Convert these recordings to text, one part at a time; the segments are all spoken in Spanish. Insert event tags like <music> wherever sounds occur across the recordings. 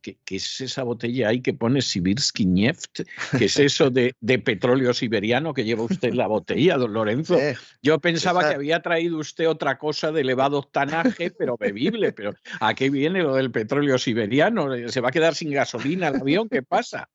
¿Qué, es esa botella ahí que pone Sibirsky Neft? ¿Qué es eso de, petróleo siberiano que lleva usted en la botella, don Lorenzo? Eh, Yo pensaba que había traído usted otra cosa de elevado octanaje, pero bebible. Pero ¿a qué viene lo del petróleo siberiano? ¿Se va a quedar sin gasolina el avión? ¿Qué pasa?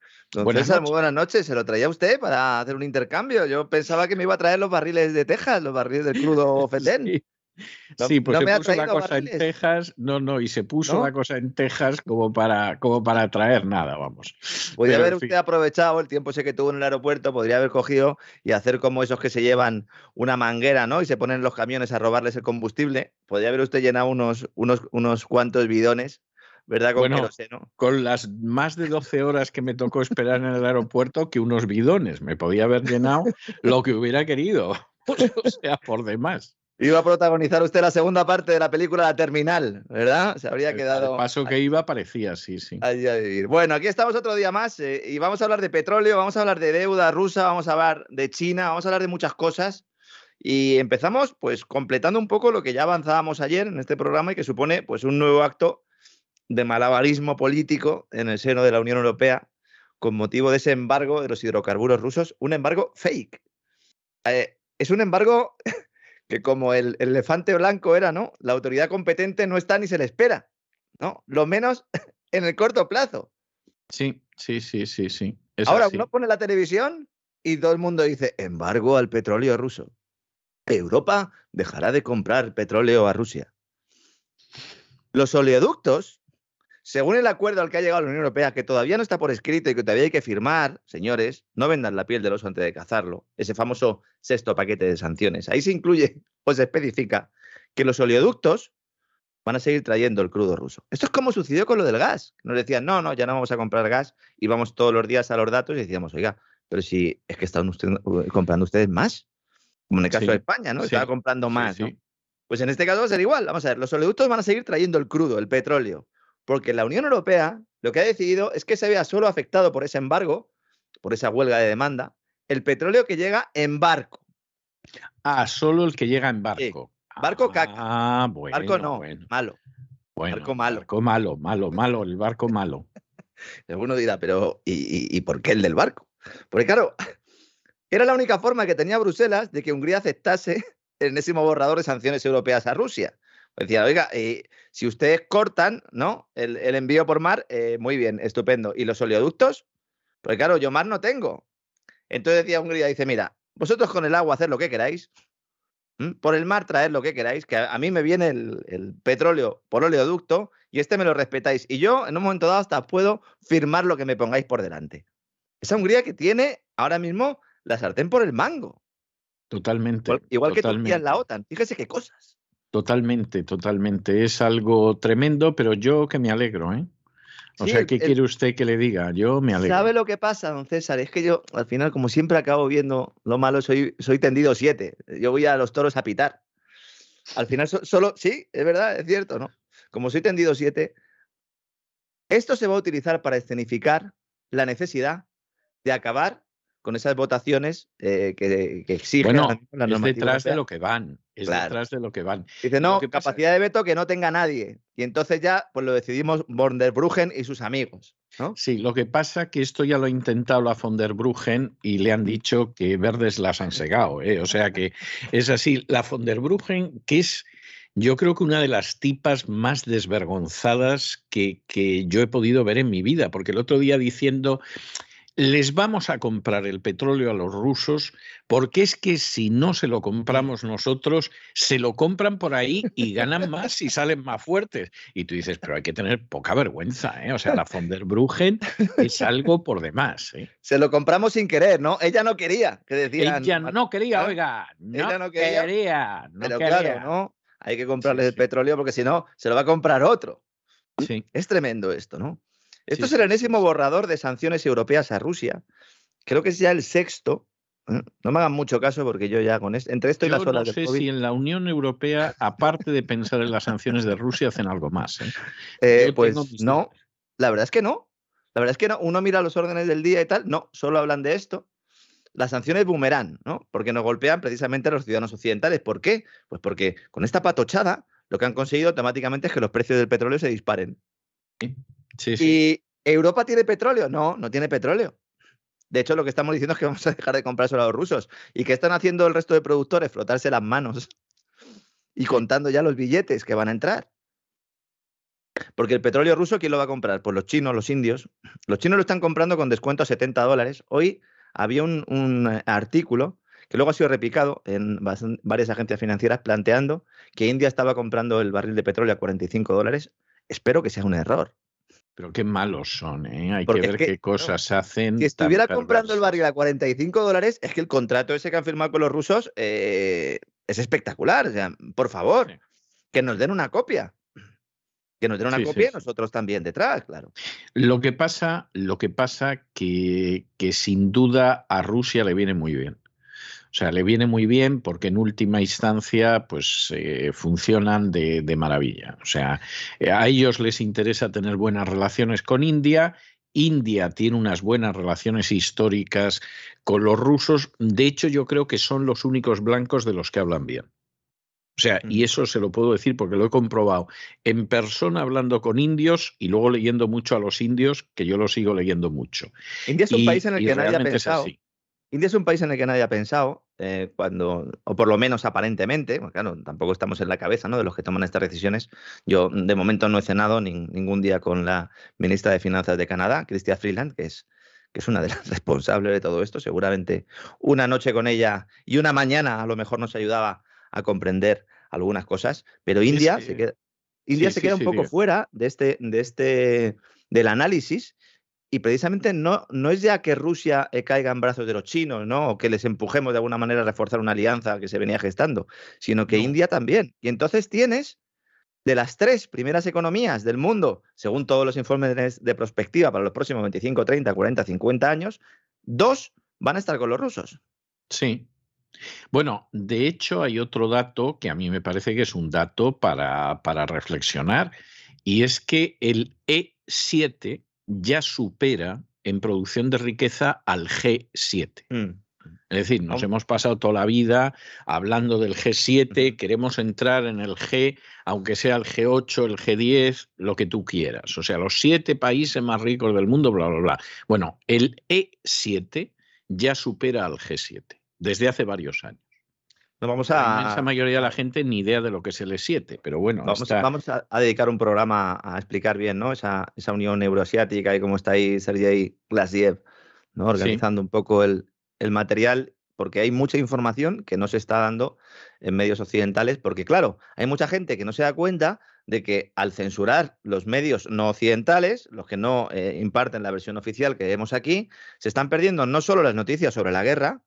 buenas muy buenas noches. ¿Se lo traía usted para hacer un intercambio? Yo pensaba que me iba a traer los barriles de Texas, los barriles del crudo <laughs> Fetén sí, <laughs> pues se puso la cosa en Texas, no, no, y se puso la cosa en Texas como para, como para traer nada, vamos. Podría haber usted aprovechado el tiempo ese que tuvo en el aeropuerto, podría haber cogido y hacer como esos que se llevan una manguera, ¿no? Y se ponen los camiones a robarles el combustible. Podría haber usted llenado unos, unos, unos cuantos bidones ¿verdad? Con bueno, con las más de 12 horas que me tocó esperar en el aeropuerto, que unos bidones. Me podía haber llenado lo que hubiera querido. <laughs> o sea, por demás. Iba a protagonizar usted la segunda parte de la película La Terminal, ¿verdad? Se habría quedado. El paso que iba parecía, sí, sí. Bueno, aquí estamos otro día más eh, y vamos a hablar de petróleo, vamos a hablar de deuda rusa, vamos a hablar de China, vamos a hablar de muchas cosas. Y empezamos pues completando un poco lo que ya avanzábamos ayer en este programa y que supone pues un nuevo acto de malabarismo político en el seno de la Unión Europea con motivo de ese embargo de los hidrocarburos rusos, un embargo fake. Eh, es un embargo que como el, elefante blanco era, ¿no? La autoridad competente no está ni se le espera, ¿no? Lo menos <laughs> en el corto plazo. Sí, sí, sí, sí, sí. Ahora uno pone la televisión y todo el mundo dice embargo al petróleo ruso. Europa dejará de comprar petróleo a Rusia. Los oleoductos según el acuerdo al que ha llegado la Unión Europea, que todavía no está por escrito y que todavía hay que firmar, señores, no vendan la piel del oso antes de cazarlo, ese famoso sexto paquete de sanciones. Ahí se incluye <laughs> o se especifica que los oleoductos van a seguir trayendo el crudo ruso. Esto es como sucedió con lo del gas. Nos decían, no, no, ya no vamos a comprar gas y vamos todos los días a los datos y decíamos, oiga, pero si es que están comprando ustedes más, como en el caso de España, ¿no? Estaba comprando más, Pues en este caso va a ser igual. Vamos a ver, los oleoductos van a seguir trayendo el crudo, el petróleo, porque la Unión Europea lo que ha decidido es que se vea solo afectado por ese embargo, por esa huelga de demanda, el petróleo que llega en barco. Ah, solo el que llega en barco. Barco caca. Ah, bueno. Barco no, malo. barco malo. Barco malo, malo, malo, el barco malo. <laughs> Alguno dirá, pero ¿y, ¿y, por qué el del barco? Porque claro, <laughs> era la única forma que tenía Bruselas de que Hungría aceptase <laughs> el enésimo borrador de sanciones europeas a Rusia. Decía, oiga, eh, si ustedes cortan ¿no? el, envío por mar, eh, muy bien, estupendo. ¿Y los oleoductos? Pues claro, yo mar no tengo. Entonces decía Hungría, dice, mira, vosotros con el agua hacer lo que queráis, por el mar traer lo que queráis, que a, mí me viene el, petróleo por oleoducto y este me lo respetáis. Y yo en un momento dado hasta puedo firmar lo que me pongáis por delante. Esa Hungría que tiene ahora mismo la sartén por el mango. Totalmente. Igual, que Turquía en la OTAN. Fíjese qué cosas. Totalmente, totalmente. Es algo tremendo, pero yo que me alegro, ¿eh? O sea, ¿qué quiere usted que le diga? Yo me alegro. ¿Sabe lo que pasa, don César? Es que yo, al final, como siempre acabo viendo lo malo, soy, soy tendido siete. Yo voy a los toros a pitar. Al final, solo, sí, es verdad, es cierto, ¿no? Como soy tendido siete, esto se va a utilizar para escenificar la necesidad de acabar con esas votaciones eh, que, exigen bueno, la es detrás de lo que van, es detrás de lo que van. Dice, no, capacidad de veto que no tenga nadie. Y entonces ya pues lo decidimos von der Bruggen y sus amigos. ¿no? Sí, lo que pasa que esto ya lo ha intentado la von der Bruggen y le han dicho que verdes las han segado. ¿eh? O sea que es así. La von der Bruggen, que es... Yo creo que una de las tipas más desvergonzadas que, que, yo he podido ver en mi vida, porque el otro día diciendo, les vamos a comprar el petróleo a los rusos porque es que si no se lo compramos nosotros, se lo compran por ahí y ganan más y salen más fuertes. Y tú dices, pero hay que tener poca vergüenza, ¿eh? O sea, la von der Bruggen es algo por demás. ¿eh? Se lo compramos sin querer, ¿no? Ella no quería, que decían. Ella no quería, oiga, no, Ella no quería. pero claro, ¿no? Hay que comprarle el petróleo porque si no, se lo va a comprar otro. Sí. Es tremendo esto, ¿no? Esto es el enésimo borrador de sanciones europeas a Rusia. Creo que es ya el sexto. ¿eh? No me hagan mucho caso porque yo ya con esto, entre esto y las horas no sé si en la Unión Europea, aparte de pensar en las sanciones de Rusia, hacen algo más. ¿eh? Eh, pues no, la verdad es que no. La verdad es que no. Uno mira los órdenes del día y tal, no, solo hablan de esto. Las sanciones boomerang, ¿no? Porque nos golpean precisamente a los ciudadanos occidentales. ¿Por qué? Pues porque con esta patochada lo que han conseguido automáticamente es que los precios del petróleo se disparen. ¿Y Europa tiene petróleo? No, no tiene petróleo. De hecho, lo que estamos diciendo es que <laughs> vamos a dejar de comprar solo a los rusos. ¿Y qué están haciendo el resto de productores? Frotarse las manos y contando ya los billetes que van a entrar. Porque el petróleo ruso, ¿quién lo va a comprar? Pues los chinos, los indios. Los chinos lo están comprando con descuento a 70 dólares. Hoy había un, un artículo que luego ha sido replicado en varias agencias financieras planteando que India estaba comprando el barril de petróleo a 45 dólares. Espero que sea un error. Pero qué malos son, ¿eh? Hay que ver qué cosas hacen. Si estuviera comprando el barril a 45 dólares, es que el contrato ese que han firmado con los rusos eh, es espectacular. O sea, por favor, que nos den una copia. Que nos den una copia y nosotros también detrás, claro. Lo que pasa, lo que pasa que, que sin duda a Rusia le viene muy bien. O sea, le viene muy bien porque en última instancia, pues eh, funcionan de, maravilla. O sea, eh, a ellos les interesa tener buenas relaciones con India India tiene unas buenas relaciones históricas con los rusos. De hecho, yo creo que son los únicos blancos de los que hablan bien. O sea, y eso se lo puedo decir porque lo he comprobado en persona hablando con indios y luego leyendo mucho a los indios, que yo lo sigo leyendo mucho. India es un país en el que nadie ha pensado. India es un país en el que nadie ha pensado, eh, cuando, o por lo menos aparentemente, claro, tampoco estamos en la cabeza ¿no? de los que toman estas decisiones. Yo de momento no he cenado ningún día con la ministra de Finanzas de Canadá, Chrystia Freeland, que es, que es una de las <laughs> responsables de todo esto. Seguramente una noche con ella y una mañana a lo mejor nos ayudaba a comprender algunas cosas, pero India se queda, India se queda un poco fuera de este, de este, del análisis y precisamente no, no es ya que Rusia eh, caiga en brazos de los chinos, ¿no? O que les empujemos de alguna manera a reforzar una alianza que se venía gestando, sino que India también. Y entonces tienes de las tres primeras economías del mundo, según todos los informes de prospectiva para los próximos 25, 30, 40, 50 años, dos van a estar con los rusos. Sí, bueno, de hecho hay otro dato que a mí me parece que es un dato para, para reflexionar y es que el E7 ya supera en producción de riqueza al G7. Mm. Es decir, nos hemos pasado toda la vida hablando del G7, queremos entrar en el G, aunque sea el G8, el G10, lo que tú quieras. O sea, los siete países más ricos del mundo, bla, bla, bla. Bueno, el E7 ya supera al G7 desde hace varios años. No vamos a... La inmensa mayoría de la gente ni idea de lo que es el E7, pero bueno. Vamos, vamos a, dedicar un programa a explicar bien ¿no? esa, esa unión euroasiática y cómo está ahí Sergei Glasiev, ¿no? organizando un poco el, el material, porque hay mucha información que no se está dando en medios occidentales, porque claro, hay mucha gente que no se da cuenta de que al censurar los medios no occidentales, los que no eh, imparten la versión oficial que vemos aquí, se están perdiendo no solo las noticias sobre la guerra,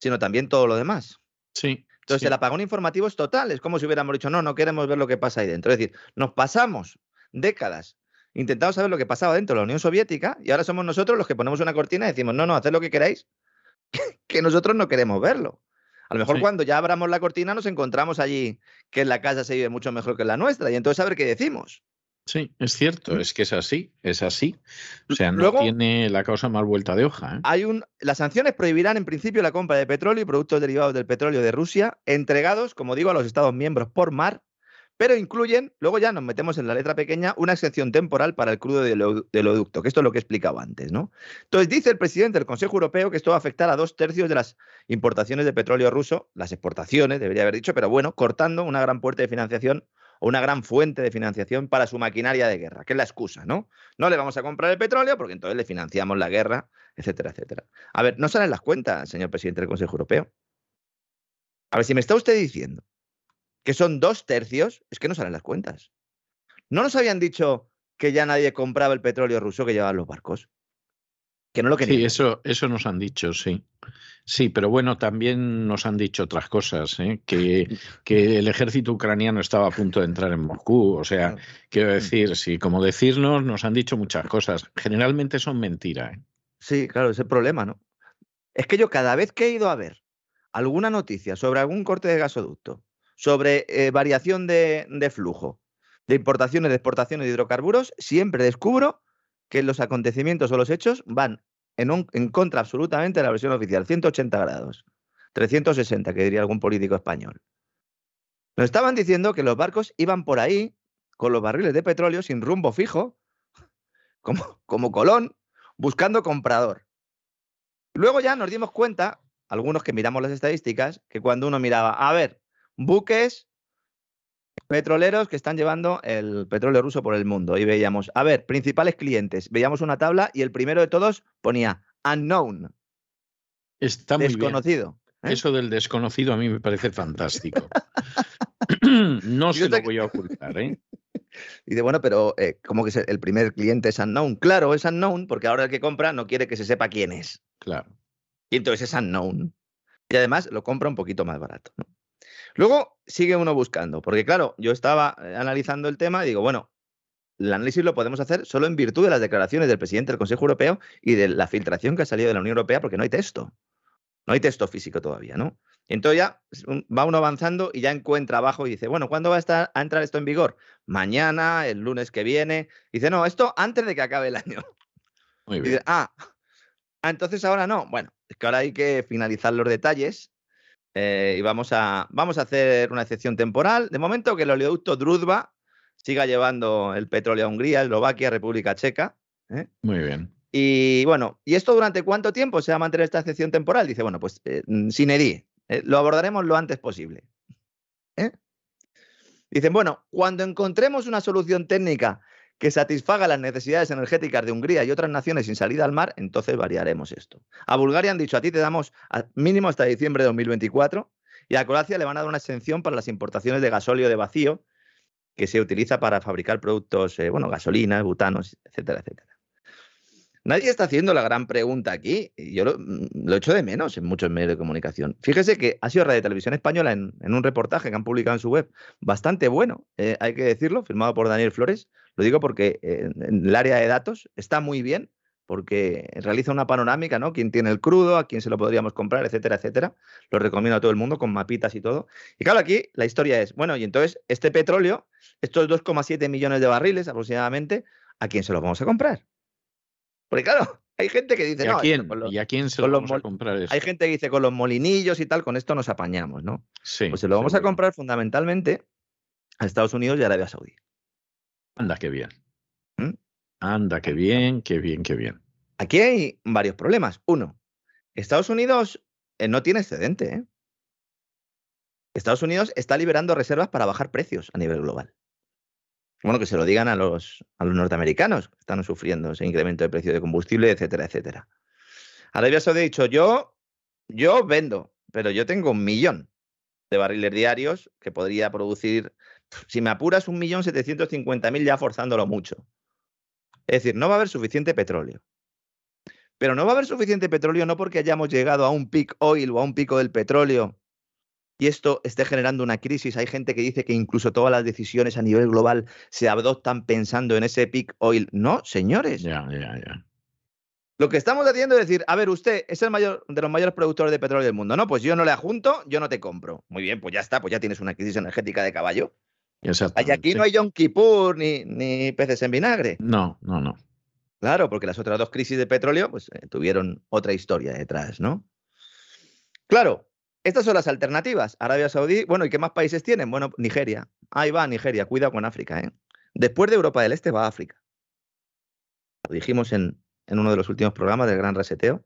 sino también todo lo demás. Sí. Entonces, el apagón informativo es total. Es como si hubiéramos dicho, no, no queremos ver lo que pasa ahí dentro. Es decir, nos pasamos décadas intentando saber lo que pasaba dentro de la Unión Soviética y ahora somos nosotros los que ponemos una cortina y decimos, no, no, haced lo que queráis, <laughs> que nosotros no queremos verlo. A lo mejor cuando ya abramos la cortina nos encontramos allí que en la casa se vive mucho mejor que en la nuestra y entonces a ver qué decimos. Sí, es cierto, es que es así, es así. O sea, no tiene la causa más vuelta de hoja. ¿eh? Hay un, las sanciones prohibirán en principio la compra de petróleo y productos derivados del petróleo de Rusia, entregados, como digo, a los Estados miembros por mar, pero incluyen, luego ya nos metemos en la letra pequeña, una excepción temporal para el crudo de oleoducto, que esto es lo que he explicado antes, ¿no? Entonces dice el presidente del Consejo Europeo que esto va a afectar a dos tercios de las importaciones de petróleo ruso, las exportaciones, debería haber dicho, pero bueno, cortando una gran puerta de financiación o una gran fuente de financiación para su maquinaria de guerra, que es la excusa, ¿no? No le vamos a comprar el petróleo porque entonces le financiamos la guerra, etcétera, etcétera. A ver, no salen las cuentas, señor presidente del Consejo Europeo. A ver, si me está usted diciendo que son dos tercios, es que no salen las cuentas. ¿No nos habían dicho que ya nadie compraba el petróleo ruso que llevaban los barcos? Que no lo querían. Sí, eso, eso nos han dicho, sí. Sí, pero bueno, también nos han dicho otras cosas, ¿eh? que, <laughs> que, el ejército ucraniano estaba a punto de entrar en Moscú. O sea, quiero mm. decir, sí, como decirnos, nos han dicho muchas cosas. Generalmente son mentiras. ¿eh? Sí, claro, ese problema, ¿no? Es que yo cada vez que he ido a ver alguna noticia sobre algún corte de gasoducto, sobre eh, variación de, de flujo, de importaciones, de exportaciones de hidrocarburos, siempre descubro que los acontecimientos o los hechos van en, contra absolutamente de la versión oficial, 180 grados, 360, que diría algún político español. Nos estaban diciendo que los barcos iban por ahí con los barriles de petróleo sin rumbo fijo, <laughs> como, como Colón, buscando comprador. Luego ya nos dimos cuenta, algunos que miramos las estadísticas, que cuando uno miraba, a ver, buques petroleros que están llevando el petróleo ruso por el mundo. Y veíamos, a ver, principales clientes. Veíamos una tabla y el primero de todos ponía unknown. Está muy desconocido. ¿eh? Eso del desconocido a mí me parece fantástico. <laughs> no se lo voy a ocultar, ¿eh? <laughs> Dice, bueno, pero eh, ¿cómo que el primer cliente es unknown? Claro, es unknown porque ahora el que compra no quiere que se sepa quién es. Claro. Y entonces es unknown. Y además lo compra un poquito más barato. ¿no? Luego sigue uno buscando, porque claro, yo estaba eh, analizando el tema y digo, bueno, el análisis lo podemos hacer solo en virtud de las declaraciones del presidente del Consejo Europeo y de la filtración que ha salido de la Unión Europea, porque no hay texto. No hay texto físico todavía, ¿no? Y entonces ya va uno avanzando y ya encuentra abajo y dice, bueno, ¿cuándo va a, estar, a entrar esto en vigor? Mañana, el lunes que viene. dice, no, esto antes de que acabe el año. Muy bien. ah, ah, entonces ahora no. Bueno, es que ahora hay que finalizar los detalles eh, y vamos a, vamos a hacer una excepción temporal. De momento que el oleoducto Druzhba siga llevando el petróleo a Hungría, Eslovaquia, República Checa. ¿eh? Muy bien. Y bueno, ¿y esto durante cuánto tiempo se va a mantener esta excepción temporal? Dice, bueno, pues eh, sin EDI, lo abordaremos lo antes posible. Dicen, bueno, cuando encontremos una solución técnica que satisfaga las necesidades energéticas de Hungría y otras naciones sin salida al mar, entonces variaremos esto. A Bulgaria han dicho, a ti te damos mínimo hasta diciembre de 2024 y a Croacia le van a dar una exención para las importaciones de gasóleo de vacío que se utiliza para fabricar productos, eh, bueno, gasolinas, butanos, etcétera, etcétera. Nadie está haciendo la gran pregunta aquí. Y yo lo, mm, lo, echo de menos en muchos medios de comunicación. Fíjese que ha sido Radio Televisión Española en, un reportaje que han publicado en su web, bastante bueno, eh, hay que decirlo, firmado por Daniel Flores. Lo digo porque en, el área de datos está muy bien, porque realiza una panorámica, ¿no? Quién tiene el crudo, a quién se lo podríamos comprar, etcétera, etcétera. Lo recomiendo a todo el mundo con mapitas y todo. Y claro, aquí la historia es, bueno, y entonces este petróleo, estos 2,7 millones de barriles aproximadamente, ¿a quién se los vamos a comprar? Porque claro, <laughs> hay gente que dice, ¿Y a quién, ¿Y a quién se lo vamos a comprar Hay gente que dice, con los molinillos y tal, con esto nos apañamos, ¿no? Sí. Pues se lo vamos a comprar fundamentalmente a Estados Unidos y Arabia Saudí. Anda, qué bien. ¿Mm? Anda, qué bien, qué bien, qué bien. Aquí hay varios problemas. Uno, Estados Unidos eh, no tiene excedente. ¿eh? Estados Unidos está liberando reservas para bajar precios a nivel global bueno, que se lo digan a los, a los norteamericanos que están sufriendo ese incremento de precio de combustible, etcétera, etcétera. Arabia Saudí ha dicho, yo, yo vendo, pero yo tengo un millón de barriles diarios que podría producir, si me apuras, un millón setecientos cincuenta mil ya forzándolo mucho. Es decir, no va a haber suficiente petróleo. Pero no va a haber suficiente petróleo no porque hayamos llegado a un peak oil o a un pico del petróleo y esto esté generando una crisis. Hay gente que dice que incluso todas las decisiones a nivel global se adoptan pensando en ese peak oil. No, señores. Ya, ya, ya. Lo que estamos haciendo es decir, a ver, usted es el mayor de los mayores productores de petróleo del mundo. No, pues yo no le ajunto, yo no te compro. Muy bien, pues ya está, pues ya tienes una crisis energética de caballo. Y aquí no hay John Kippur ni, ni peces en vinagre. No, no, no. Claro, porque las otras dos crisis de petróleo pues, eh, tuvieron otra historia detrás, ¿no? Claro, estas son las alternativas. Arabia Saudí, bueno, ¿y qué más países tienen? Bueno, Nigeria. Ahí va Nigeria, cuidado con África. ¿eh? Después de Europa del Este va África. Lo dijimos en, uno de los últimos programas del Gran Reseteo,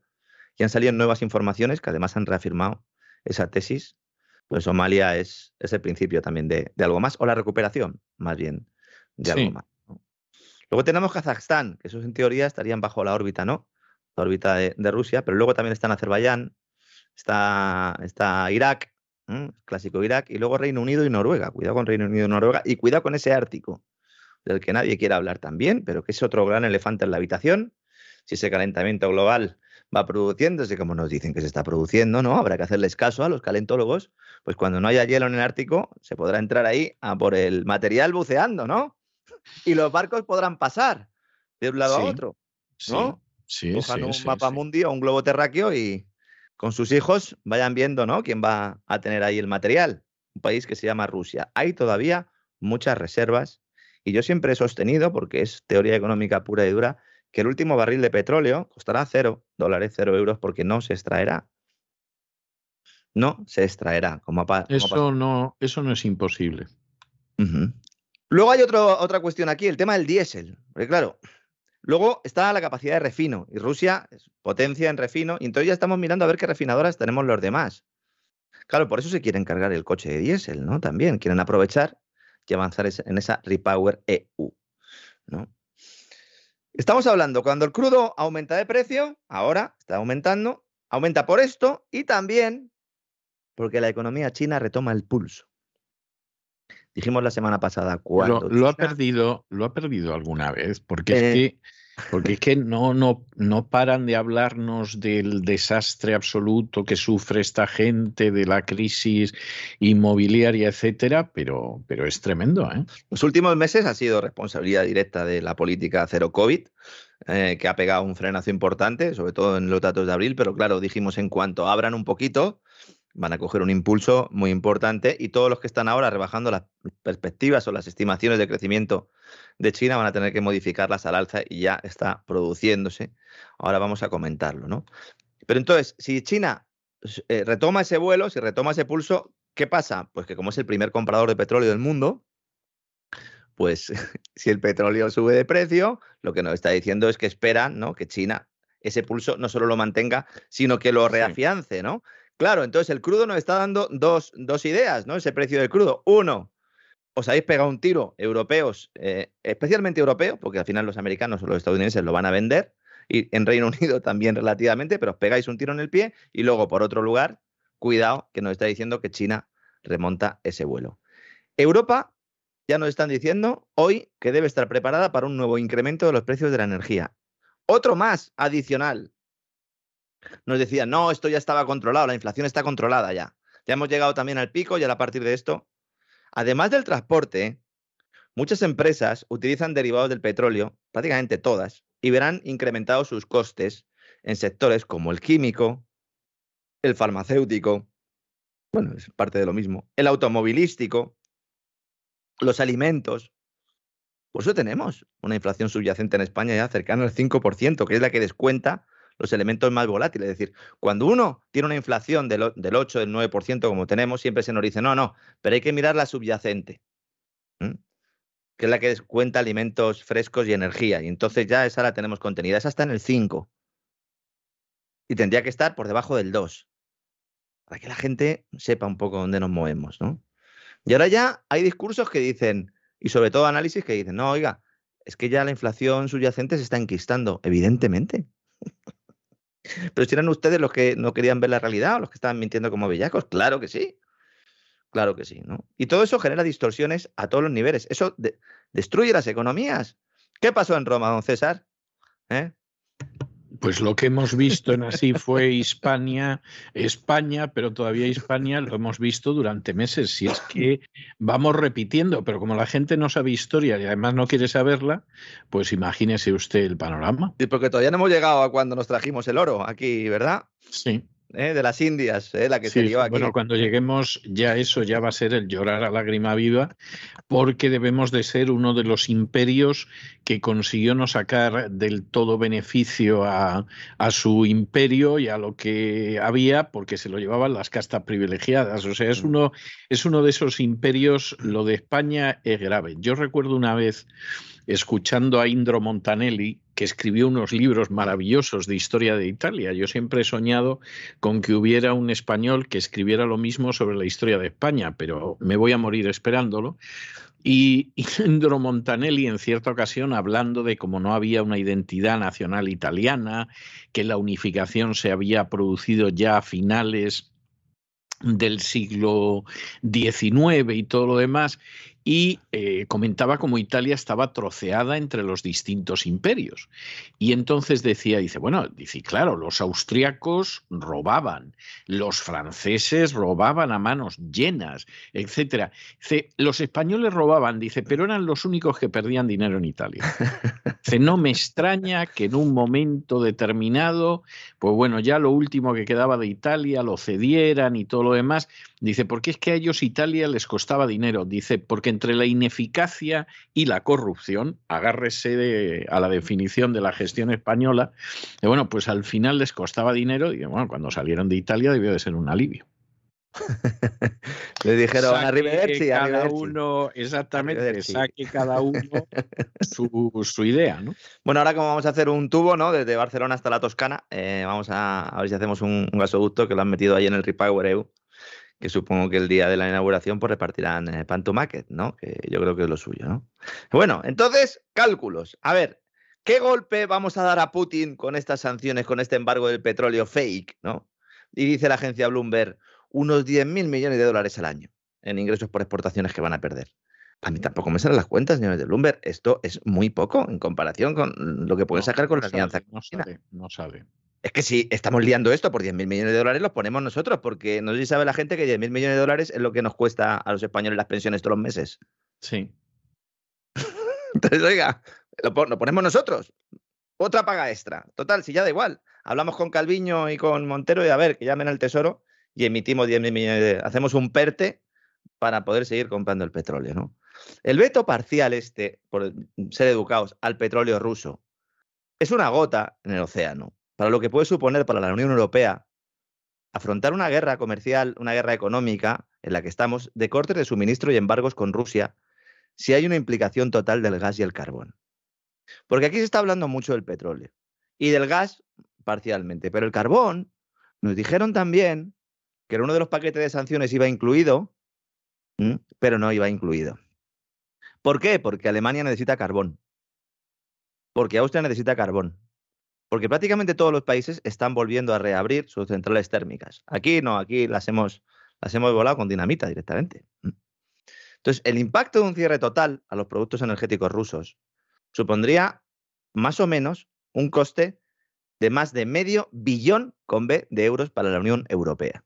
y han salido nuevas informaciones que además han reafirmado esa tesis. Pues Somalia es, es el principio también de, algo más, o la recuperación, más bien, de algo más. Luego tenemos Kazajstán, que esos en teoría estarían bajo la órbita, ¿no? La órbita de, de Rusia, pero luego también están Azerbaiyán, está, está Irak, clásico Irak, y luego Reino Unido y Noruega. Cuidado con Reino Unido y Noruega, y cuidado con ese Ártico, del que nadie quiere hablar también, pero que es otro gran elefante en la habitación. Si ese calentamiento global va produciéndose como nos dicen que se está produciendo, ¿no? Habrá que hacerles caso a los calentólogos, pues cuando no haya hielo en el Ártico, se podrá entrar ahí a por el material buceando, ¿no? Y los barcos podrán pasar de un lado a otro, ¿no? Sí, Cojan un mapa mundial, un globo terráqueo y, con sus hijos vayan viendo, ¿no? Quién va a tener ahí el material. Un país que se llama Rusia. Hay todavía muchas reservas y yo siempre he sostenido, porque es teoría económica pura y dura, que el último barril de petróleo costará cero dólares, cero euros, porque no se extraerá. No se extraerá. Como, eso, no, eso no es imposible. Luego hay otro, otra cuestión aquí, el tema del diésel. Porque claro, Luego está la capacidad de refino, y Rusia es potencia en refino, y entonces ya estamos mirando a ver qué refinadoras tenemos los demás. Claro, por eso se quieren cargar el coche de diésel, ¿no? También quieren aprovechar y avanzar en esa Repower EU, ¿no? Estamos hablando, cuando el crudo aumenta de precio, ahora está aumentando, aumenta por esto y también porque la economía china retoma el pulso. Dijimos la semana pasada cuando. Lo, ha perdido, lo ha perdido alguna vez, porque es eh, que porque es que no, no, no paran de hablarnos del desastre absoluto que sufre esta gente, de la crisis inmobiliaria, etcétera, pero, pero es tremendo. ¿eh? Los últimos meses ha sido responsabilidad directa de la política cero COVID, eh, que ha pegado un frenazo importante, sobre todo en los datos de abril, pero claro, dijimos en cuanto abran un poquito, van a coger un impulso muy importante y todos los que están ahora rebajando las perspectivas o las estimaciones de crecimiento de China van a tener que modificarlas al alza y ya está produciéndose. Ahora vamos a comentarlo, ¿no? Pero entonces, si China eh, retoma ese vuelo, si retoma ese pulso, ¿qué pasa? Pues que como es el primer comprador de petróleo del mundo, pues <laughs> si el petróleo sube de precio, lo que nos está diciendo es que esperan ¿no? que China ese pulso no solo lo mantenga, sino que lo reafiance, ¿no? Claro, entonces el crudo nos está dando dos, ideas, ¿no? Ese precio del crudo. Uno, os habéis pegado un tiro, europeos, eh, especialmente europeos, porque al final los americanos o los estadounidenses lo van a vender, y en Reino <laughs> Unido también relativamente, pero os pegáis un tiro en el pie, y luego, por otro lugar, cuidado, que nos está diciendo que China remonta ese vuelo. Europa ya nos están diciendo hoy que debe estar preparada para un nuevo incremento de los precios de la energía. Otro más adicional nos decía, no, esto ya estaba controlado, la inflación está controlada ya. Ya hemos llegado también al pico y a partir de esto, además del transporte, muchas empresas utilizan derivados del petróleo, prácticamente todas, y verán incrementados sus costes en sectores como el químico, el farmacéutico, bueno, es parte de lo mismo, el automovilístico, los alimentos. Por eso tenemos una inflación subyacente en España ya cercana al 5%, que es la que descuenta los elementos más volátiles. Es decir, cuando uno tiene una inflación del, 8, del 9% como tenemos, siempre se nos dice, no, no, pero hay que mirar la subyacente, que es la que descuenta alimentos frescos y energía. Y entonces ya esa la tenemos contenida. Esa está en el 5. Y tendría que estar por debajo del 2. Para que la gente sepa un poco dónde nos movemos, ¿no? Y ahora ya hay discursos que dicen, y sobre todo análisis que dicen, no, oiga, es que ya la inflación subyacente se está enquistando. Evidentemente. Pero si eran ustedes los que no querían ver la realidad o los que estaban mintiendo como bellacos, claro que sí. Claro que sí, ¿no? Y todo eso genera distorsiones a todos los niveles. Eso destruye las economías. ¿Qué pasó en Roma, don César? ¿Eh? Pues lo que hemos visto en así fue Hispania, España, pero todavía Hispania lo hemos visto durante meses. Si es que vamos repitiendo, pero como la gente no sabe historia y además no quiere saberla, pues imagínese usted el panorama. Y porque todavía no hemos llegado a cuando nos trajimos el oro aquí, ¿verdad? Sí. ¿Eh? de las Indias, ¿eh? la que se dio aquí. Bueno, cuando lleguemos ya eso ya va a ser el llorar a lágrima viva, porque debemos de ser uno de los imperios que consiguió no sacar del todo beneficio a, a su imperio y a lo que había, porque se lo llevaban las castas privilegiadas. O sea, es mm. uno, es uno de esos imperios, lo de España es grave. Yo recuerdo una vez escuchando a Indro Montanelli, que escribió unos libros maravillosos de historia de Italia. Yo siempre he soñado con que hubiera un español que escribiera lo mismo sobre la historia de España, pero me voy a morir esperándolo. Y <laughs> Indro Montanelli, en cierta ocasión, hablando de cómo no había una identidad nacional italiana, que la unificación se había producido ya a finales del siglo XIX y todo lo demás, y eh, comentaba cómo Italia estaba troceada entre los distintos imperios. Y entonces decía, dice, bueno, dice, claro, los austriacos robaban, los franceses robaban a manos llenas, etcétera. Dice, los españoles robaban, dice, pero eran los únicos que perdían dinero en Italia. Dice, no me extraña que en un momento determinado, pues bueno, ya lo último que quedaba de Italia lo cedieran y todo lo demás. Dice, porque es que a ellos Italia les costaba dinero. Dice, porque entre la ineficacia y la corrupción, agárrese a la definición de la gestión española, bueno, pues al final les costaba dinero y bueno, cuando salieron de Italia debió de ser un alivio. <laughs> Le dijeron a cada uno, exactamente, saque cada uno <laughs> su, idea, ¿no? Bueno, ahora como vamos a hacer un tubo, ¿no? Desde Barcelona hasta la Toscana, eh, vamos a, ver si hacemos un, gasoducto que lo han metido ahí en el Repower EU que supongo que el día de la inauguración pues repartirán eh, pan to market, ¿no? Que yo creo que es lo suyo, ¿no? Bueno, entonces, cálculos. A ver, ¿qué golpe vamos a dar a Putin con estas sanciones, con este embargo del petróleo fake, ¿no? Y dice la agencia Bloomberg, unos 10.000 millones de dólares al año en ingresos por exportaciones que van a perder. A mí tampoco me salen las cuentas, señores de Bloomberg. Esto es muy poco en comparación con lo que pueden sacar con la alianza. No sabe, no sabe. Es que si estamos liando esto por 10.000 millones de dólares, los ponemos nosotros, porque no sé si sabe la gente que 10.000 millones de dólares es lo que nos cuesta a los españoles las pensiones todos los meses. Sí. <laughs> Entonces, oiga, lo, ponemos nosotros. Otra paga extra. Total, si ya da igual. Hablamos con Calviño y con Montero y a ver, que llamen al Tesoro y emitimos 10 millones de... Hacemos un PERTE para poder seguir comprando el petróleo, ¿no? El veto parcial este, por ser educados al petróleo ruso, es una gota en el océano para lo que puede suponer para la Unión Europea afrontar una guerra comercial, una guerra económica en la que estamos de cortes de suministro y embargos con Rusia si hay una implicación total del gas y el carbón. Porque aquí se está hablando mucho del petróleo y del gas parcialmente, pero el carbón nos dijeron también que era uno de los paquetes de sanciones iba incluido, pero no iba incluido. ¿Por qué? Porque Alemania necesita carbón. Porque Austria necesita carbón. Porque prácticamente todos los países están volviendo a reabrir sus centrales térmicas. Aquí no, aquí las hemos, las hemos volado con dinamita directamente. Entonces, el impacto de un cierre total a los productos energéticos rusos supondría más o menos un coste de más de medio billón con B de euros para la Unión Europea.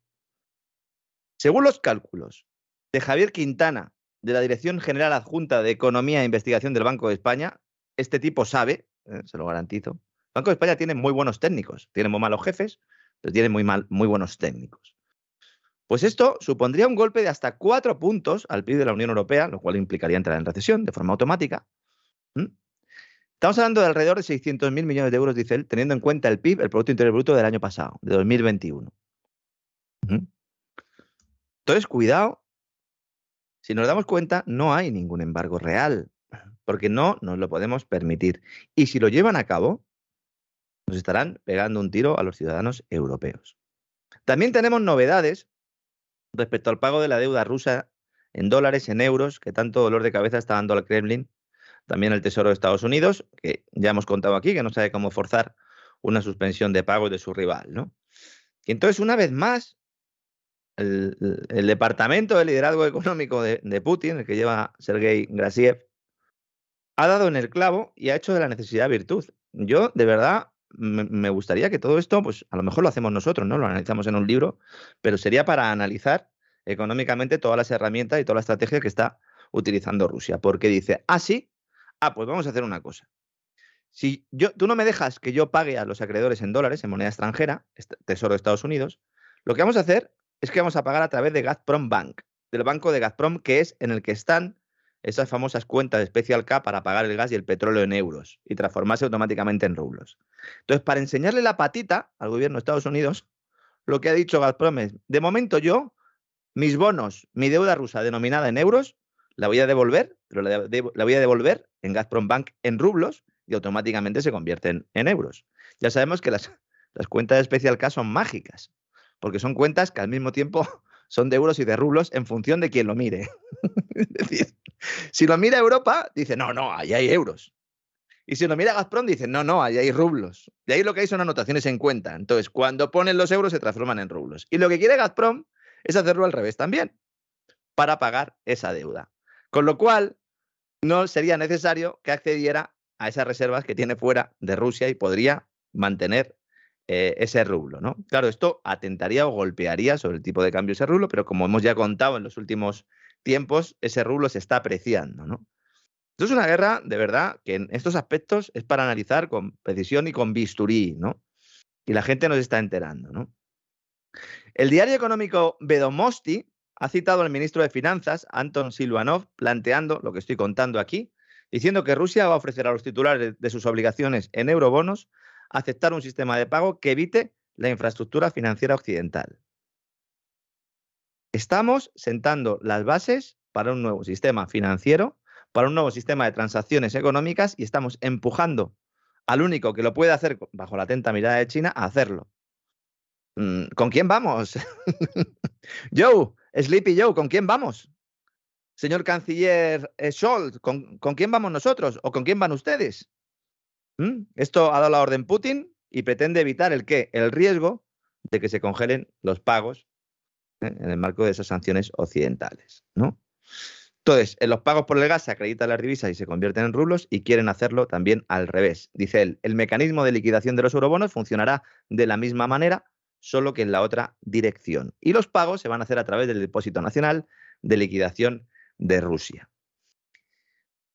Según los cálculos de Javier Quintana, de la Dirección General Adjunta de Economía e Investigación del Banco de España, este tipo sabe, eh, se lo garantizo, Banco de España tiene muy buenos técnicos, tiene muy malos jefes, pero tiene muy, mal, muy buenos técnicos. Pues esto supondría un golpe de hasta cuatro puntos al PIB de la Unión Europea, lo cual implicaría entrar en recesión de forma automática. Estamos hablando de alrededor de 600.000 millones de euros, dice él, teniendo en cuenta el PIB, el Producto Interior Bruto del año pasado, de 2021. Entonces, cuidado. Si nos damos cuenta, no hay ningún embargo real, porque no nos lo podemos permitir. Y si lo llevan a cabo, nos estarán pegando un tiro a los ciudadanos europeos. También tenemos novedades respecto al pago de la deuda rusa en dólares, en euros, que tanto dolor de cabeza está dando al Kremlin, también el Tesoro de Estados Unidos, que ya hemos contado aquí, que no sabe cómo forzar una suspensión de pago de su rival, ¿no? Y entonces, una vez más, el, Departamento de Liderazgo Económico de, Putin, el que lleva Sergei Grasiev, ha dado en el clavo y ha hecho de la necesidad virtud. Yo, de verdad, me gustaría que todo esto, pues a lo mejor lo hacemos nosotros, ¿no? Lo analizamos en un libro, pero sería para analizar económicamente todas las herramientas y toda la estrategia que está utilizando Rusia. Porque dice, ah, sí, ah, pues vamos a hacer una cosa. Si yo, tú no me dejas que yo pague a los acreedores en dólares, en moneda extranjera, Tesoro de Estados Unidos, lo que vamos a hacer es que vamos a pagar a través de Gazprom Bank, del banco de Gazprom, que es en el que están esas famosas cuentas de Special K para pagar el gas y el petróleo en euros y transformarse automáticamente en rublos. Entonces, para enseñarle la patita al gobierno de Estados Unidos, lo que ha dicho Gazprom es, de momento yo, mis bonos, mi deuda rusa denominada en euros, la voy a devolver, pero la, voy a devolver en Gazprom Bank en rublos y automáticamente se convierten en euros. Ya sabemos que las, las cuentas de Special K son mágicas, porque son cuentas que al mismo tiempo son de euros y de rublos en función de quien lo mire. <laughs> es decir, si lo mira Europa, dice, no, no, ahí hay euros. Y si lo mira Gazprom, dice, no, no, ahí hay rublos. De ahí lo que hay son anotaciones en cuenta. Entonces, cuando ponen los euros, se transforman en rublos. Y lo que quiere Gazprom es hacerlo al revés también, para pagar esa deuda. Con lo cual, no sería necesario que accediera a esas reservas que tiene fuera de Rusia y podría mantener eh, ese rublo, ¿no? Claro, esto atentaría o golpearía sobre el tipo de cambio ese rublo, pero como hemos ya contado en los últimos tiempos, ese rublo se está apreciando, ¿no? Esto es una guerra, de verdad, que en estos aspectos es para analizar con precisión y con bisturí, ¿no? Y la gente nos está enterando, ¿no? El diario económico Bedomosti ha citado al ministro de Finanzas, Anton Silvanov, planteando lo que estoy contando aquí, diciendo que Rusia va a ofrecer a los titulares de sus obligaciones en eurobonos aceptar un sistema de pago que evite la infraestructura financiera occidental. Estamos sentando las bases para un nuevo sistema financiero, para un nuevo sistema de transacciones económicas y estamos empujando al único que lo puede hacer bajo la atenta mirada de China a hacerlo. Mm, ¿Con quién vamos? <laughs> Joe, Sleepy Joe, ¿con quién vamos? Señor canciller eh, Scholz, ¿con, quién vamos nosotros? ¿O con quién van ustedes? ¿Mm? Esto ha dado la orden Putin y pretende evitar el qué? El riesgo de que se congelen los pagos ¿eh? en el marco de esas sanciones occidentales. ¿no? Entonces, en los pagos por el gas se acreditan las divisas y se convierten en rublos y quieren hacerlo también al revés. Dice él, el mecanismo de liquidación de los eurobonos funcionará de la misma manera solo que en la otra dirección. Y los pagos se van a hacer a través del Depósito Nacional de Liquidación de Rusia.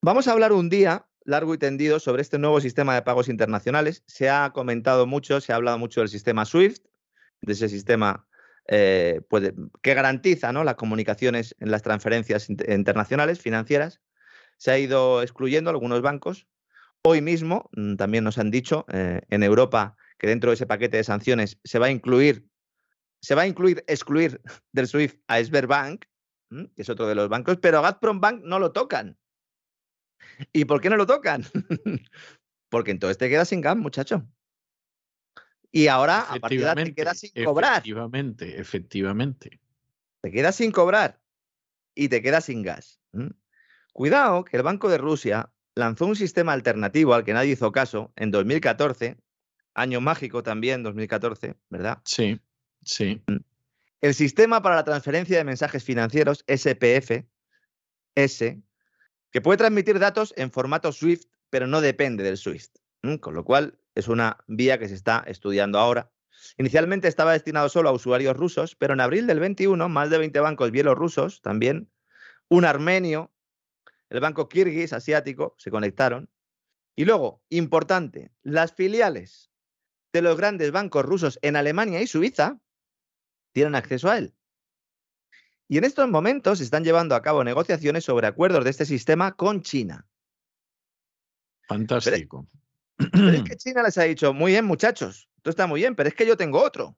Vamos a hablar un día largo y tendido sobre este nuevo sistema de pagos internacionales. Se ha comentado mucho, se ha hablado mucho del sistema SWIFT, de ese sistema eh, que garantiza ¿no? las comunicaciones en las transferencias internacionales financieras. Se ha ido excluyendo algunos bancos. Hoy mismo mm, también nos han dicho eh, en Europa que dentro de ese paquete de sanciones se va a incluir, se va a incluir, excluir <laughs> del SWIFT a Sberbank, que es otro de los bancos, pero a Gazprom Bank no lo tocan. ¿Y por qué no lo tocan? <laughs> Porque entonces te quedas sin gas, muchacho. Y ahora, a partir de ahora, te quedas sin cobrar. Efectivamente, efectivamente. Te quedas sin cobrar y te quedas sin gas. Cuidado que el Banco de Rusia lanzó un sistema alternativo al que nadie hizo caso en 2014, año mágico también, 2014, ¿verdad? Sí, sí. El sistema para la transferencia de mensajes financieros, SPF, S, que puede transmitir datos en formato SWIFT, pero no depende del SWIFT. Con lo cual, es una vía que se está estudiando ahora. Inicialmente estaba destinado solo a usuarios rusos, pero en abril del 21, más de 20 bancos bielorrusos también, un armenio, el banco kirguis asiático, se conectaron. Y luego, importante, las filiales de los grandes bancos rusos en Alemania y Suiza tienen acceso a él. Y en estos momentos se están llevando a cabo negociaciones sobre acuerdos de este sistema con China. Fantástico. Pero, es que China les ha dicho, muy bien muchachos, esto está muy bien, pero es que yo tengo otro.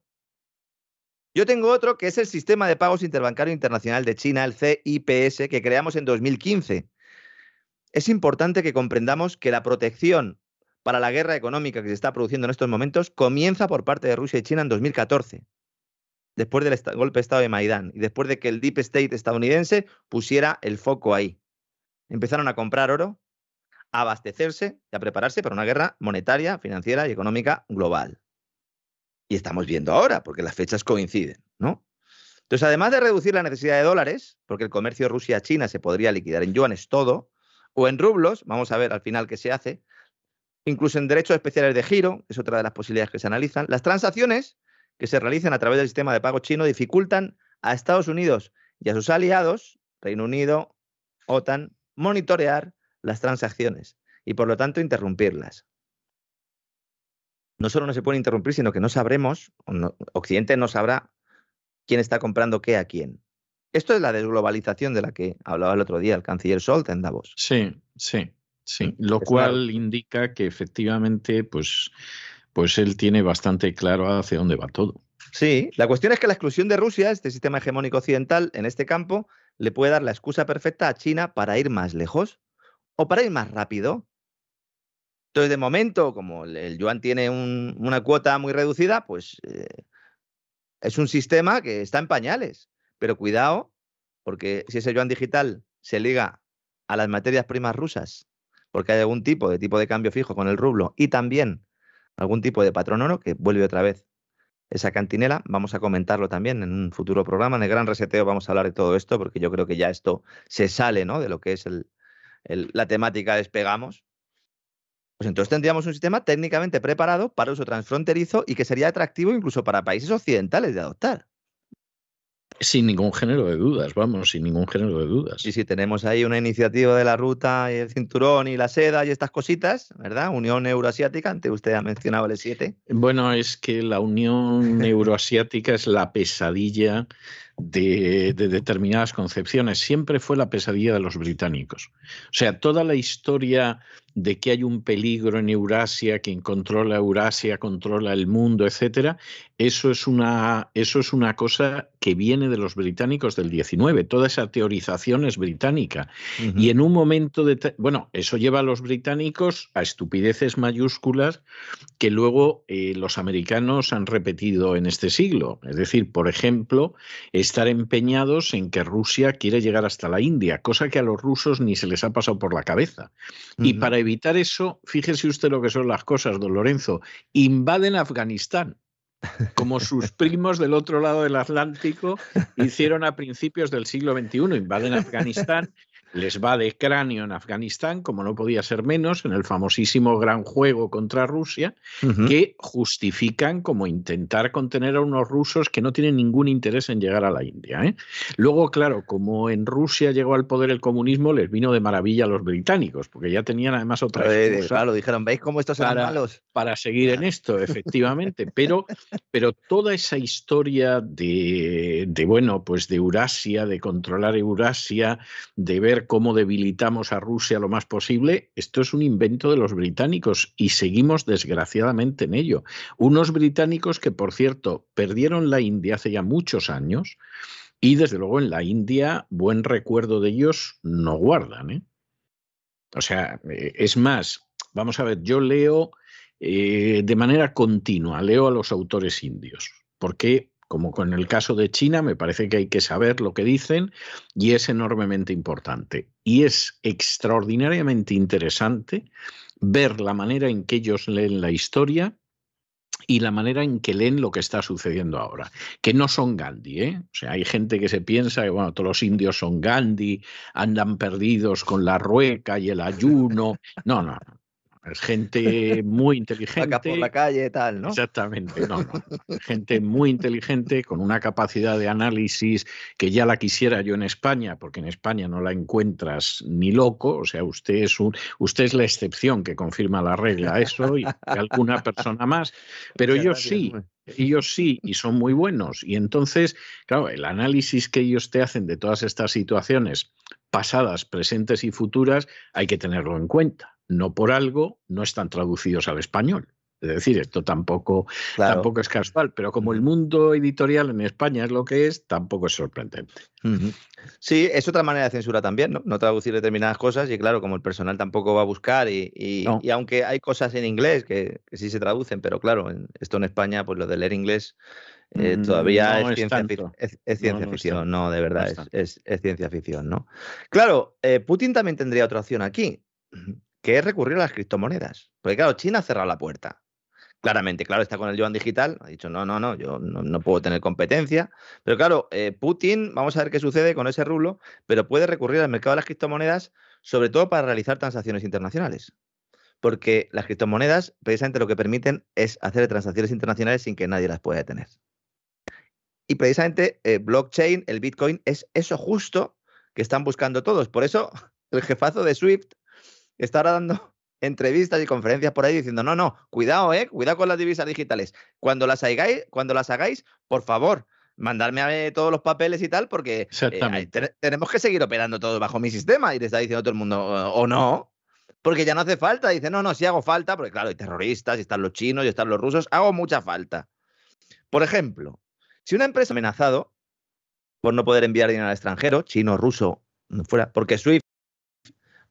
Yo tengo otro que es el Sistema de Pagos Interbancario Internacional de China, el CIPS, que creamos en 2015. Es importante que comprendamos que la protección para la guerra económica que se está produciendo en estos momentos comienza por parte de Rusia y China en 2014 después del golpe de Estado de Maidán y después de que el Deep State estadounidense pusiera el foco ahí. Empezaron a comprar oro, a abastecerse y a prepararse para una guerra monetaria, financiera y económica global. Y estamos viendo ahora, porque las fechas coinciden, ¿no? Entonces, además de reducir la necesidad de dólares, porque el comercio Rusia-China se podría liquidar en yuanes todo, o en rublos, vamos a ver al final qué se hace, incluso en derechos especiales de giro, es otra de las posibilidades que se analizan, las transacciones que se realicen a través del sistema de pago chino dificultan a Estados Unidos y a sus aliados, Reino Unido, OTAN, monitorear las transacciones y por lo tanto interrumpirlas. No solo no se puede interrumpir, sino que no sabremos, Occidente no sabrá quién está comprando qué a quién. Esto es la desglobalización de la que hablaba el otro día el canciller Scholz en Davos. Sí, sí, sí. Lo cual indica que efectivamente, pues pues él tiene bastante claro hacia dónde va todo. Sí, la cuestión es que la exclusión de Rusia, este sistema hegemónico occidental, en este campo, le puede dar la excusa perfecta a China para ir más lejos o para ir más rápido. Entonces, de momento, como el yuan tiene una cuota muy reducida, pues eh, es un sistema que está en pañales. Pero cuidado, porque si ese yuan digital se liga a las materias primas rusas, porque hay algún tipo de tipo de cambio fijo con el rublo y también algún tipo de patrón oro que vuelve otra vez esa cantinela. Vamos a comentarlo también en un futuro programa. En el Gran Reseteo vamos a hablar de todo esto porque yo creo que ya esto se sale ¿no? de lo que es la temática despegamos. Pues entonces tendríamos un sistema técnicamente preparado para uso transfronterizo y que sería atractivo incluso para países occidentales de adoptar. Sin ningún género de dudas, vamos, sin ningún género de dudas. Y si tenemos ahí una iniciativa de la ruta y el cinturón y la seda y estas cositas, ¿verdad? Unión Euroasiática, antes usted ha mencionado el E7. Bueno, es que la Unión <laughs> Euroasiática es la pesadilla de, de, determinadas concepciones. Siempre fue la pesadilla de los británicos. O sea, toda la historia de que hay un peligro en Eurasia, quien controla Eurasia controla el mundo, etcétera, eso es una, eso es una cosa que viene de los británicos del 19. Toda esa teorización es británica. Y en un momento de. Bueno, eso lleva a los británicos a estupideces mayúsculas que luego eh, los americanos han repetido en este siglo. Es decir, por ejemplo, estar empeñados en que Rusia quiere llegar hasta la India, cosa que a los rusos ni se les ha pasado por la cabeza. Y para evitar eso, fíjese usted lo que son las cosas, don Lorenzo, invaden Afganistán como sus <laughs> primos del otro lado del Atlántico <laughs> hicieron a principios del siglo XXI, invaden Afganistán les va de cráneo en Afganistán, como no podía ser menos, en el famosísimo gran juego contra Rusia, que justifican como intentar contener a unos rusos que no tienen ningún interés en llegar a la India. ¿eh? Luego, claro, como en Rusia llegó al poder el comunismo, les vino de maravilla a los británicos, porque ya tenían además otra cosa. Claro, dijeron, ¿veis cómo estos eran malos? Para seguir en esto, efectivamente. <laughs> pero, pero toda esa historia de, de, bueno, pues de Eurasia, de controlar Eurasia, de ver cómo debilitamos a Rusia lo más posible, esto es un invento de los británicos y seguimos desgraciadamente en ello. Unos británicos que, por cierto, perdieron la India hace ya muchos años y desde luego en la India buen recuerdo de ellos no guardan. ¿eh? O sea, eh, es más, vamos a ver, yo leo eh, de manera continua, leo a los autores indios, porque como con el caso de China, me parece que hay que saber lo que dicen y es enormemente importante. Y es extraordinariamente interesante ver la manera en que ellos leen la historia y la manera en que leen lo que está sucediendo ahora, que no son Gandhi, ¿eh? O sea, hay gente que se piensa que bueno, todos los indios son Gandhi, andan perdidos con la rueca y el ayuno. No, no, no. Es gente muy inteligente. Acá por la calle tal, ¿no? Exactamente, no, no. Gente muy inteligente, con una capacidad de análisis que ya la quisiera yo en España, porque en España no la encuentras ni loco. O sea, usted es un, usted es la excepción que confirma la regla, eso, y alguna persona más. Pero ellos sí, ellos sí, y son muy buenos. Y entonces, claro, el análisis que ellos te hacen de todas estas situaciones pasadas, presentes y futuras, hay que tenerlo en cuenta no por algo no están traducidos al español. Es decir, esto tampoco, tampoco es casual, pero como el mundo editorial en España es lo que es, tampoco es sorprendente. Sí, es otra manera de censura también, ¿no? No traducir determinadas cosas y claro, como el personal tampoco va a buscar y, aunque hay cosas en inglés que, sí se traducen, pero claro, esto en España, pues lo de leer inglés eh, mm, todavía es, ciencia, ficción, no, de verdad, es, ciencia ficción, ¿no? Claro, eh, Putin también tendría otra opción aquí que es recurrir a las criptomonedas. Porque claro, China ha cerrado la puerta. Claramente, claro, está con el yuan digital, ha dicho, no, no, no, yo no, puedo tener competencia. Pero claro, eh, Putin, vamos a ver qué sucede con ese rublo, pero puede recurrir al mercado de las criptomonedas, sobre todo para realizar transacciones internacionales. Porque las criptomonedas, precisamente lo que permiten es hacer transacciones internacionales sin que nadie las pueda detener. Y precisamente eh, blockchain, el Bitcoin, es eso justo que están buscando todos. Por eso, <laughs> el jefazo de Swift está ahora dando <laughs> entrevistas y conferencias por ahí diciendo, no, no, cuidado, eh, cuidado con las divisas digitales. Cuando las hagáis, cuando las hagáis, por favor, mandarme a ver todos los papeles y tal, porque eh, tenemos que seguir operando todo bajo mi sistema. Y te está diciendo todo el mundo, o no, porque ya no hace falta. Dice, no, no, sí hago falta, porque claro, hay terroristas, y están los chinos, y están los rusos, hago mucha falta. Por ejemplo, si una empresa amenazado por no poder enviar dinero al extranjero, chino, ruso, fuera, porque SWIFT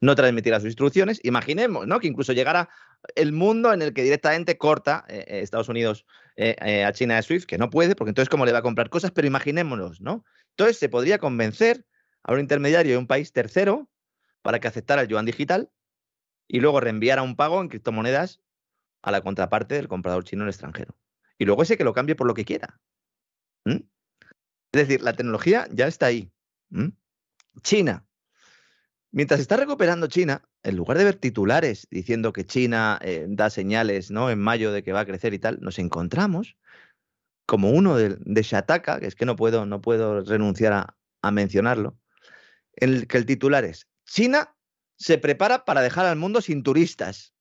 no transmitirá sus instrucciones. Imaginemos, ¿no? Que incluso llegara el mundo en el que directamente corta eh, eh, Estados Unidos eh, a China de SWIFT, que no puede, porque entonces cómo le va a comprar cosas, pero imaginémonos, ¿no? Entonces se podría convencer a un intermediario de un país tercero para que aceptara el yuan digital y luego reenviara un pago en criptomonedas a la contraparte del comprador chino en el extranjero. Y luego ese que lo cambie por lo que quiera. Es decir, la tecnología ya está ahí. China, Mientras está recuperando China, en lugar de ver titulares diciendo que China eh, da señales ¿no? en mayo de que va a crecer y tal, nos encontramos como uno de, de Shataka, que es que no puedo, no puedo renunciar a, a mencionarlo, en el que el titular es China se prepara para dejar al mundo sin turistas.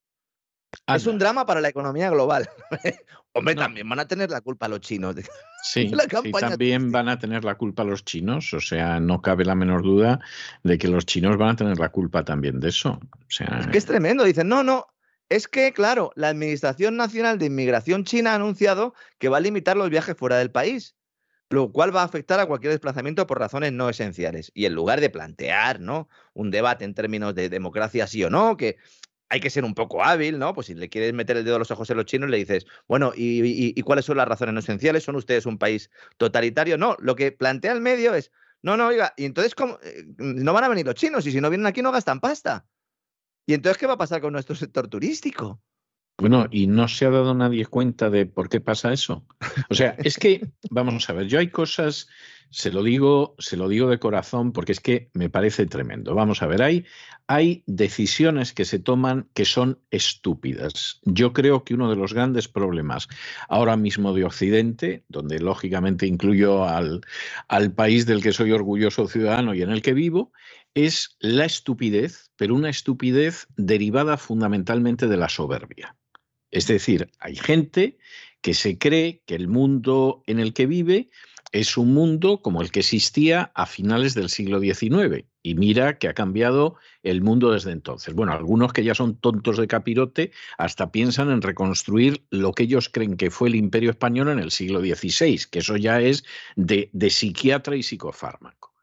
Es un drama para la economía global. <laughs> Hombre, también van a tener la culpa los chinos. <laughs> Sí, también van a tener la culpa los chinos. O sea, no cabe la menor duda de que los chinos van a tener la culpa también de eso. O sea, es que es tremendo. Dicen, no, no. Es que, claro, la Administración Nacional de Inmigración China ha anunciado que va a limitar los viajes fuera del país, lo cual va a afectar a cualquier desplazamiento por razones no esenciales. Y en lugar de plantear ¿no? un debate en términos de democracia sí o no, que hay que ser un poco hábil, ¿no? Pues si le quieres meter el dedo a los ojos a los chinos, le dices, bueno, ¿y, cuáles son las razones no esenciales? ¿Son ustedes un país totalitario? No, lo que plantea el medio es, no, no, oiga, y entonces ¿cómo? Eh, no van a venir los chinos, y si no vienen aquí no gastan pasta. ¿Y entonces qué va a pasar con nuestro sector turístico? Bueno, y no se ha dado nadie cuenta de por qué pasa eso. O sea, es que, vamos a ver, yo hay cosas Se lo digo, se lo digo de corazón porque es que me parece tremendo. Vamos a ver, hay, hay decisiones que se toman que son estúpidas. Yo creo que uno de los grandes problemas ahora mismo de Occidente, donde lógicamente incluyo al, al país del que soy orgulloso ciudadano y en el que vivo, es la estupidez, pero una estupidez derivada fundamentalmente de la soberbia. Es decir, hay gente que se cree que el mundo en el que vive es un mundo como el que existía a finales del siglo XIX. Y mira que ha cambiado el mundo desde entonces. Bueno, algunos que ya son tontos de capirote hasta piensan en reconstruir lo que ellos creen que fue el imperio español en el siglo XVI, que eso ya es de, psiquiatra y psicofármaco.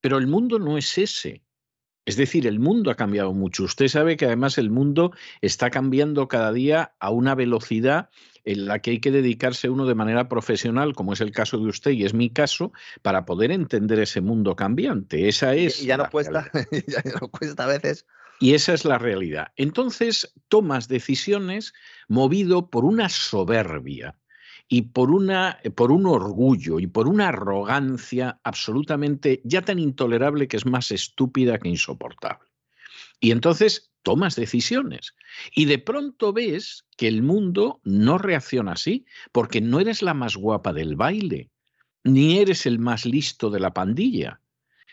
Pero el mundo no es ese. Es decir, el mundo ha cambiado mucho. Usted sabe que además el mundo está cambiando cada día a una velocidad en la que hay que dedicarse uno de manera profesional, como es el caso de usted y es mi caso, para poder entender ese mundo cambiante. Esa es. Y ya no cuesta, <laughs> ya no cuesta a veces. Y esa es la realidad. Entonces tomas decisiones movido por una soberbia y por, una, por un orgullo y por una arrogancia absolutamente ya tan intolerable que es más estúpida que insoportable. Y entonces tomas decisiones y de pronto ves que el mundo no reacciona así, porque no eres la más guapa del baile, ni eres el más listo de la pandilla,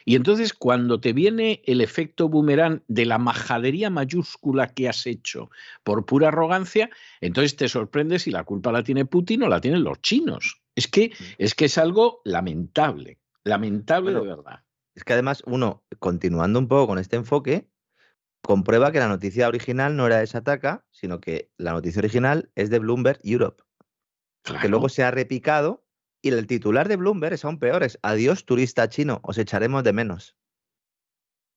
y entonces cuando te viene el efecto boomerang de la majadería mayúscula que has hecho por pura arrogancia, entonces te sorprendes si la culpa la tiene Putin o la tienen los chinos. Es que mm. es, que es algo lamentable, lamentable de verdad. Es que además uno, continuando un poco con este enfoque, comprueba que la noticia original no era de Sataka, sino que la noticia original es de Bloomberg Europe. Que luego se ha repicado y el titular de Bloomberg es aún peor, es Adiós turista chino, os echaremos de menos.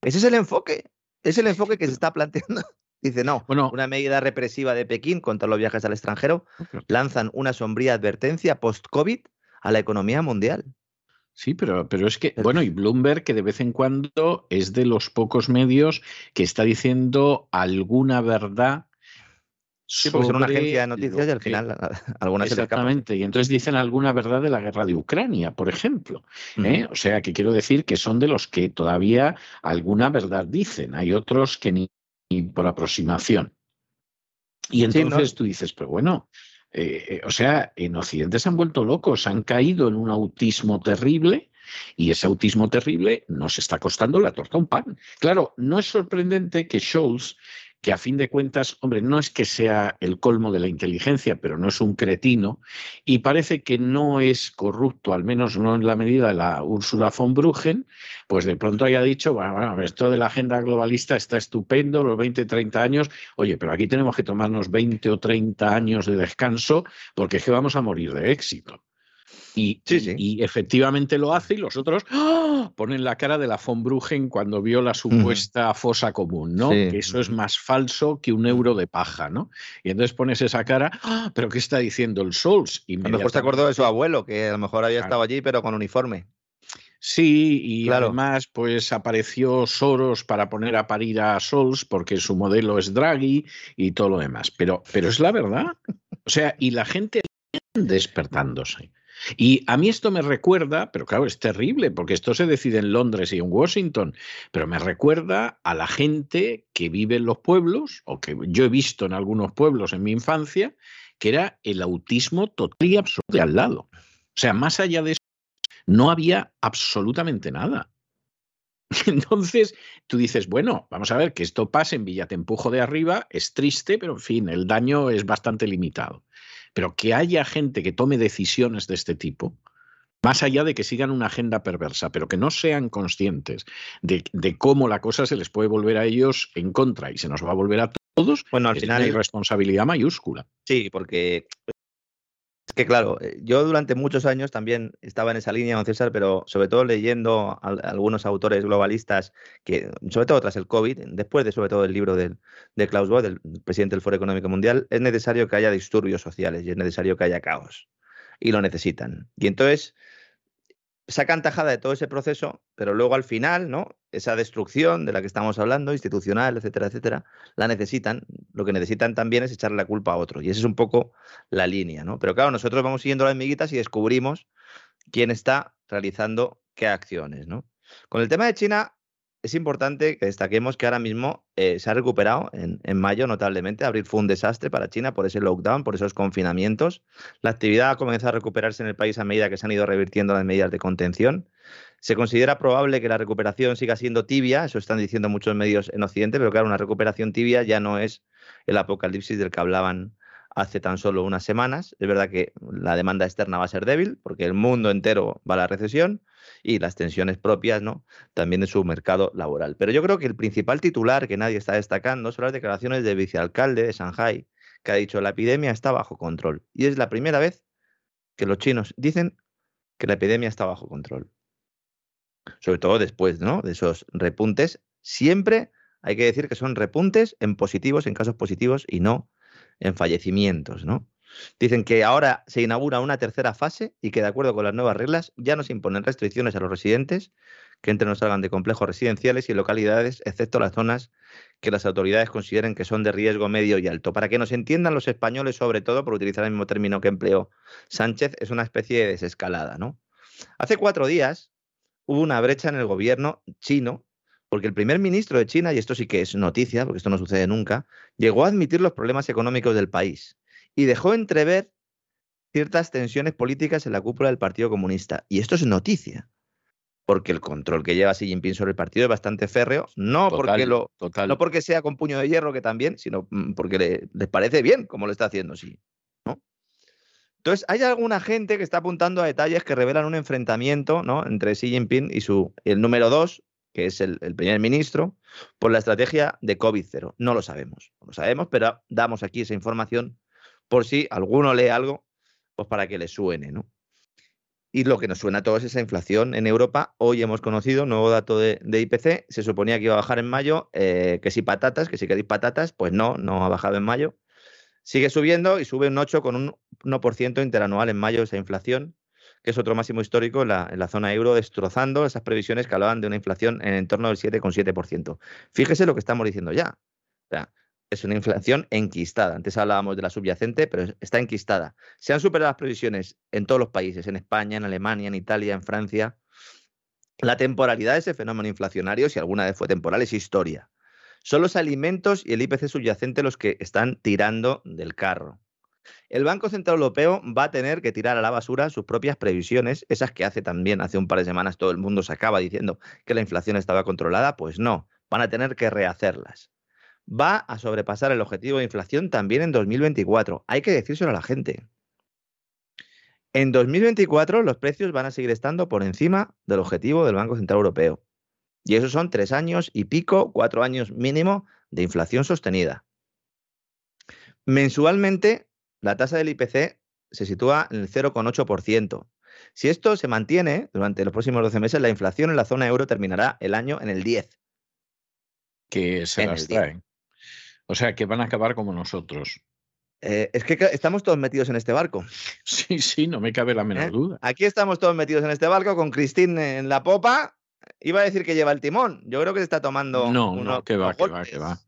Ese es el enfoque, es el enfoque que se está planteando. <laughs> Dice, no, una medida represiva de Pekín contra los viajes al extranjero lanzan una sombría advertencia post-COVID a la economía mundial. Sí, pero, pero es que, bueno, y Bloomberg que de vez en cuando es de los pocos medios que está diciendo alguna verdad Sí, porque son una agencia de noticias y al final <laughs> algunas Exactamente, y entonces dicen alguna verdad de la guerra de Ucrania, por ejemplo. ¿eh? O sea, que quiero decir que son de los que todavía alguna verdad dicen, hay otros que ni, por aproximación. Y entonces tú dices, pero bueno, eh, eh, o sea, en Occidente se han vuelto locos, han caído en un autismo terrible. Y ese autismo terrible nos está costando la torta un pan. Claro, no es sorprendente que Scholz que a fin de cuentas, hombre, no es que sea el colmo de la inteligencia, pero no es un cretino, y parece que no es corrupto, al menos no en la medida de la Ursula von Bruggen, pues de pronto haya dicho, bueno, esto de la agenda globalista está estupendo, los 20, 30 años, oye, pero aquí tenemos que tomarnos 20 o 30 años de descanso porque es que vamos a morir de éxito. Y, y, efectivamente lo hace y los otros ¡ah! ponen la cara de la von Bruggen cuando vio la supuesta fosa común, ¿no? Que eso es más falso que un euro de paja, ¿no? Y entonces pones esa cara, ¡ah! ¿pero qué está diciendo el Sols? Y a lo mejor se acordó de su abuelo, que a lo mejor había estado allí, pero con uniforme. Sí, y además pues apareció Soros para poner a parir a Sols porque su modelo es Draghi y todo lo demás. Pero, pero es la verdad. O sea, y la gente despertándose. Y a mí esto me recuerda, pero claro, es terrible, porque esto se decide en Londres y en Washington, pero me recuerda a la gente que vive en los pueblos, o que yo he visto en algunos pueblos en mi infancia, que era el autismo total y absoluto de al lado. O sea, más allá de eso, no había absolutamente nada. <laughs> Entonces, tú dices, bueno, vamos a ver que esto pase en Villatempujo de arriba, es triste, pero en fin, el daño es bastante limitado. Pero que haya gente que tome decisiones de este tipo, más allá de que sigan una agenda perversa, pero que no sean conscientes de, cómo la cosa se les puede volver a ellos en contra y se nos va a volver a todos, bueno, al final hay responsabilidad mayúscula. Sí, porque que claro, eh, yo durante muchos años también estaba en esa línea, don César, pero sobre todo leyendo a, algunos autores globalistas, que sobre todo tras el COVID, después de sobre todo el libro de Klaus Bohr, del presidente del Foro Económico Mundial, es necesario que haya disturbios sociales y es necesario que haya caos. Y lo necesitan. Y entonces sacan tajada de todo ese proceso, pero luego al final, ¿no? Esa destrucción de la que estamos hablando, institucional, etcétera, etcétera, la necesitan. Lo que necesitan también es echarle la culpa a otro. Y esa es un poco la línea, ¿no? Pero claro, nosotros vamos siguiendo las miguitas y descubrimos quién está realizando qué acciones, ¿no? Con el tema de China, es importante que destaquemos que ahora mismo eh, se ha recuperado en, mayo notablemente. Abril fue un desastre para China por ese lockdown, por esos confinamientos. La actividad ha comenzado a recuperarse en el país a medida que se han ido revirtiendo las medidas de contención. Se considera probable que la recuperación siga siendo tibia, eso están diciendo muchos medios en Occidente, pero claro, una recuperación tibia ya no es el apocalipsis del que hablaban hace tan solo unas semanas. Es verdad que la demanda externa va a ser débil porque el mundo entero va a la recesión y las tensiones propias, ¿no? También de su mercado laboral. Pero yo creo que el principal titular que nadie está destacando son las declaraciones del vicealcalde de Shanghai, que ha dicho la epidemia está bajo control. Y es la primera vez que los chinos dicen que la epidemia está bajo control. Sobre todo después, ¿no? De esos repuntes. Siempre hay que decir que son repuntes en positivos, en casos positivos y no en fallecimientos, ¿no? Dicen que ahora se inaugura una tercera fase y que de acuerdo con las nuevas reglas ya no se imponen restricciones a los residentes que entren o salgan de complejos residenciales y localidades, excepto las zonas que las autoridades consideren que son de riesgo medio y alto. Para que nos entiendan los españoles, sobre todo, por utilizar el mismo término que empleó Sánchez, es una especie de desescalada, ¿no? Hace cuatro días hubo una brecha en el gobierno chino porque el primer ministro de China, y esto sí que es noticia, porque esto no sucede nunca, llegó a admitir los problemas económicos del país y dejó entrever ciertas tensiones políticas en la cúpula del Partido Comunista. Y esto es noticia, porque el control que lleva Xi Jinping sobre el partido es bastante férreo, no, porque, lo, no porque sea con puño de hierro, que también, sino mm, porque le, les parece bien como lo está haciendo. ¿no? Entonces, hay alguna gente que está apuntando a detalles que revelan un enfrentamiento ¿no? entre Xi Jinping y su, el número dos, que es el, primer ministro, por la estrategia de COVID-0. No lo sabemos, no lo sabemos, pero damos aquí esa información por si alguno lee algo, pues para que le suene, ¿no? Y lo que nos suena a todos es esa inflación en Europa. Hoy hemos conocido nuevo dato de, IPC. Se suponía que iba a bajar en mayo, eh, que si patatas, que si queréis patatas, pues no, no ha bajado en mayo. Sigue subiendo y sube un 8 con un 1% interanual en mayo esa inflación que es otro máximo histórico en la, zona euro, destrozando esas previsiones que hablaban de una inflación en torno del 7,7%. Fíjese lo que estamos diciendo ya. Es una inflación enquistada. Antes hablábamos de la subyacente, pero está enquistada. Se han superado las previsiones en todos los países, en España, en Alemania, en Italia, en Francia. La temporalidad de ese fenómeno inflacionario, si alguna vez fue temporal, es historia. Son los alimentos y el IPC subyacente los que están tirando del carro. El Banco Central Europeo va a tener que tirar a la basura sus propias previsiones, esas que hace también, hace un par de semanas todo el mundo se acaba diciendo que la inflación estaba controlada, pues no, van a tener que rehacerlas. Va a sobrepasar el objetivo de inflación también en 2024. Hay que decírselo a la gente. En 2024 los precios van a seguir estando por encima del objetivo del Banco Central Europeo. Y esos son tres años y pico, cuatro años mínimo de inflación sostenida. Mensualmente la tasa del IPC se sitúa en el 0,8%. Si esto se mantiene durante los próximos 12 meses, la inflación en la zona euro terminará el año en el 10. Que se las traen. O sea, que van a acabar como nosotros. Eh, es que estamos todos metidos en este barco. <laughs> Sí, sí, no me cabe la menor ¿Eh? duda. Aquí estamos todos metidos en este barco con Cristín en la popa. Iba a decir que lleva el timón. Yo creo que se está tomando. No, no, que va, que va, que va.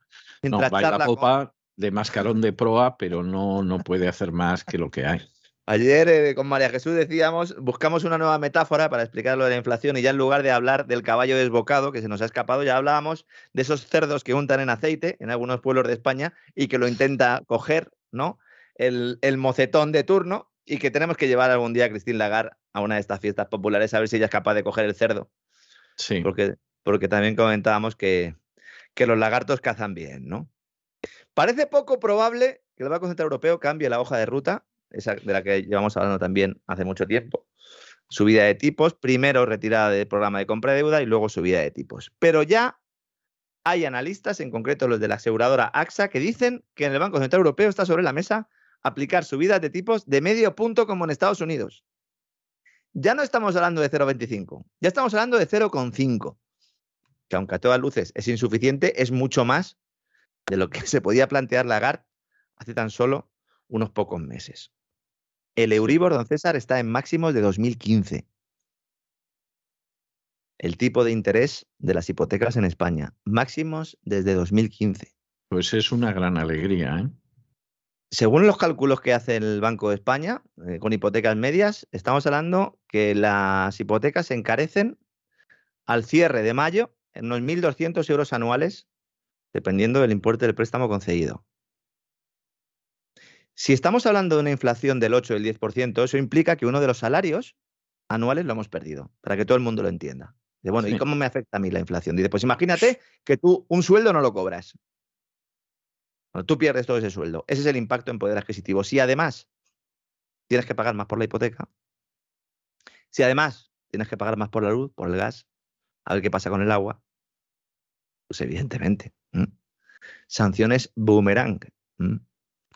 No, va la popa de mascarón de proa, pero no, no puede hacer más que lo que hay. Ayer eh, con María Jesús decíamos, buscamos una nueva metáfora para explicar lo de la inflación y ya en lugar de hablar del caballo desbocado que se nos ha escapado, ya hablábamos de esos cerdos que untan en aceite en algunos pueblos de España y que lo intenta coger, ¿no? El, el mocetón de turno y que tenemos que llevar algún día a Cristín Lagarde a una de estas fiestas populares a ver si ella es capaz de coger el cerdo. Sí. Porque, porque también comentábamos que, que los lagartos cazan bien, ¿no? Parece poco probable que el Banco Central Europeo cambie la hoja de ruta, esa de la que llevamos hablando también hace mucho tiempo. Subida de tipos, primero retirada del programa de compra de deuda y luego subida de tipos. Pero ya hay analistas, en concreto los de la aseguradora AXA, que dicen que en el Banco Central Europeo está sobre la mesa aplicar subidas de tipos de medio punto como en Estados Unidos. Ya no estamos hablando de 0,25, ya estamos hablando de 0,5, que aunque a todas luces es insuficiente, es mucho más de lo que <laughs> se podía plantear Lagarde hace tan solo unos pocos meses. El Euribor, don César, está en máximos de 2015. El tipo de interés de las hipotecas en España, máximos desde 2015. Pues es una gran alegría, ¿eh? según los cálculos que hace el Banco de España, eh, con hipotecas medias, estamos hablando que las hipotecas se encarecen al cierre de mayo en unos 1.200 euros anuales, dependiendo del importe del préstamo concedido. Si estamos hablando de una inflación del 8 o del 10%, eso implica que uno de los salarios anuales lo hemos perdido, para que todo el mundo lo entienda. De, bueno, ¿y cómo me afecta a mí la inflación? Dice, pues imagínate que tú un sueldo no lo cobras. tú pierdes todo ese sueldo. Ese es el impacto en poder adquisitivo. Si además tienes que pagar más por la hipoteca, si además tienes que pagar más por la luz, por el gas, a ver qué pasa con el agua, pues evidentemente. Sanciones boomerang.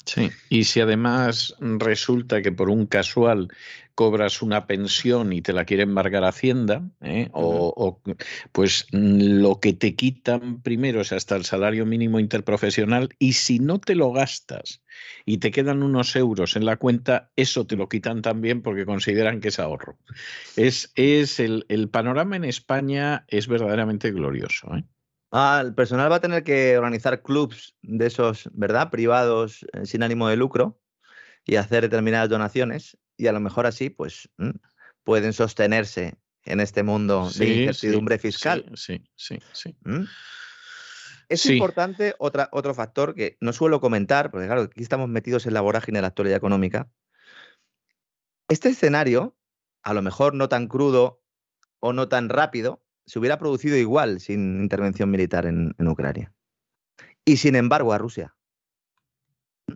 Sí, y si además resulta que por un casual cobras una pensión y te la quiere embargar Hacienda, ¿eh? o, pues lo que te quitan primero es hasta el salario mínimo interprofesional y si no te lo gastas y te quedan unos euros en la cuenta, eso te lo quitan también porque consideran que es ahorro. Es, es el, el panorama en España es verdaderamente glorioso. ¿eh? Ah, el personal va a tener que organizar clubs de esos, ¿verdad? Privados eh, sin ánimo de lucro y hacer determinadas donaciones y a lo mejor así, pues, mm, pueden sostenerse en este mundo de incertidumbre fiscal. Sí, sí, sí. ¿Mm? Es importante otra, otro factor que no suelo comentar, porque claro, aquí estamos metidos en la vorágine de la actualidad económica. Este escenario, a lo mejor no tan crudo o no tan rápido, se hubiera producido igual sin intervención militar en, Ucrania. Y sin embargo a Rusia.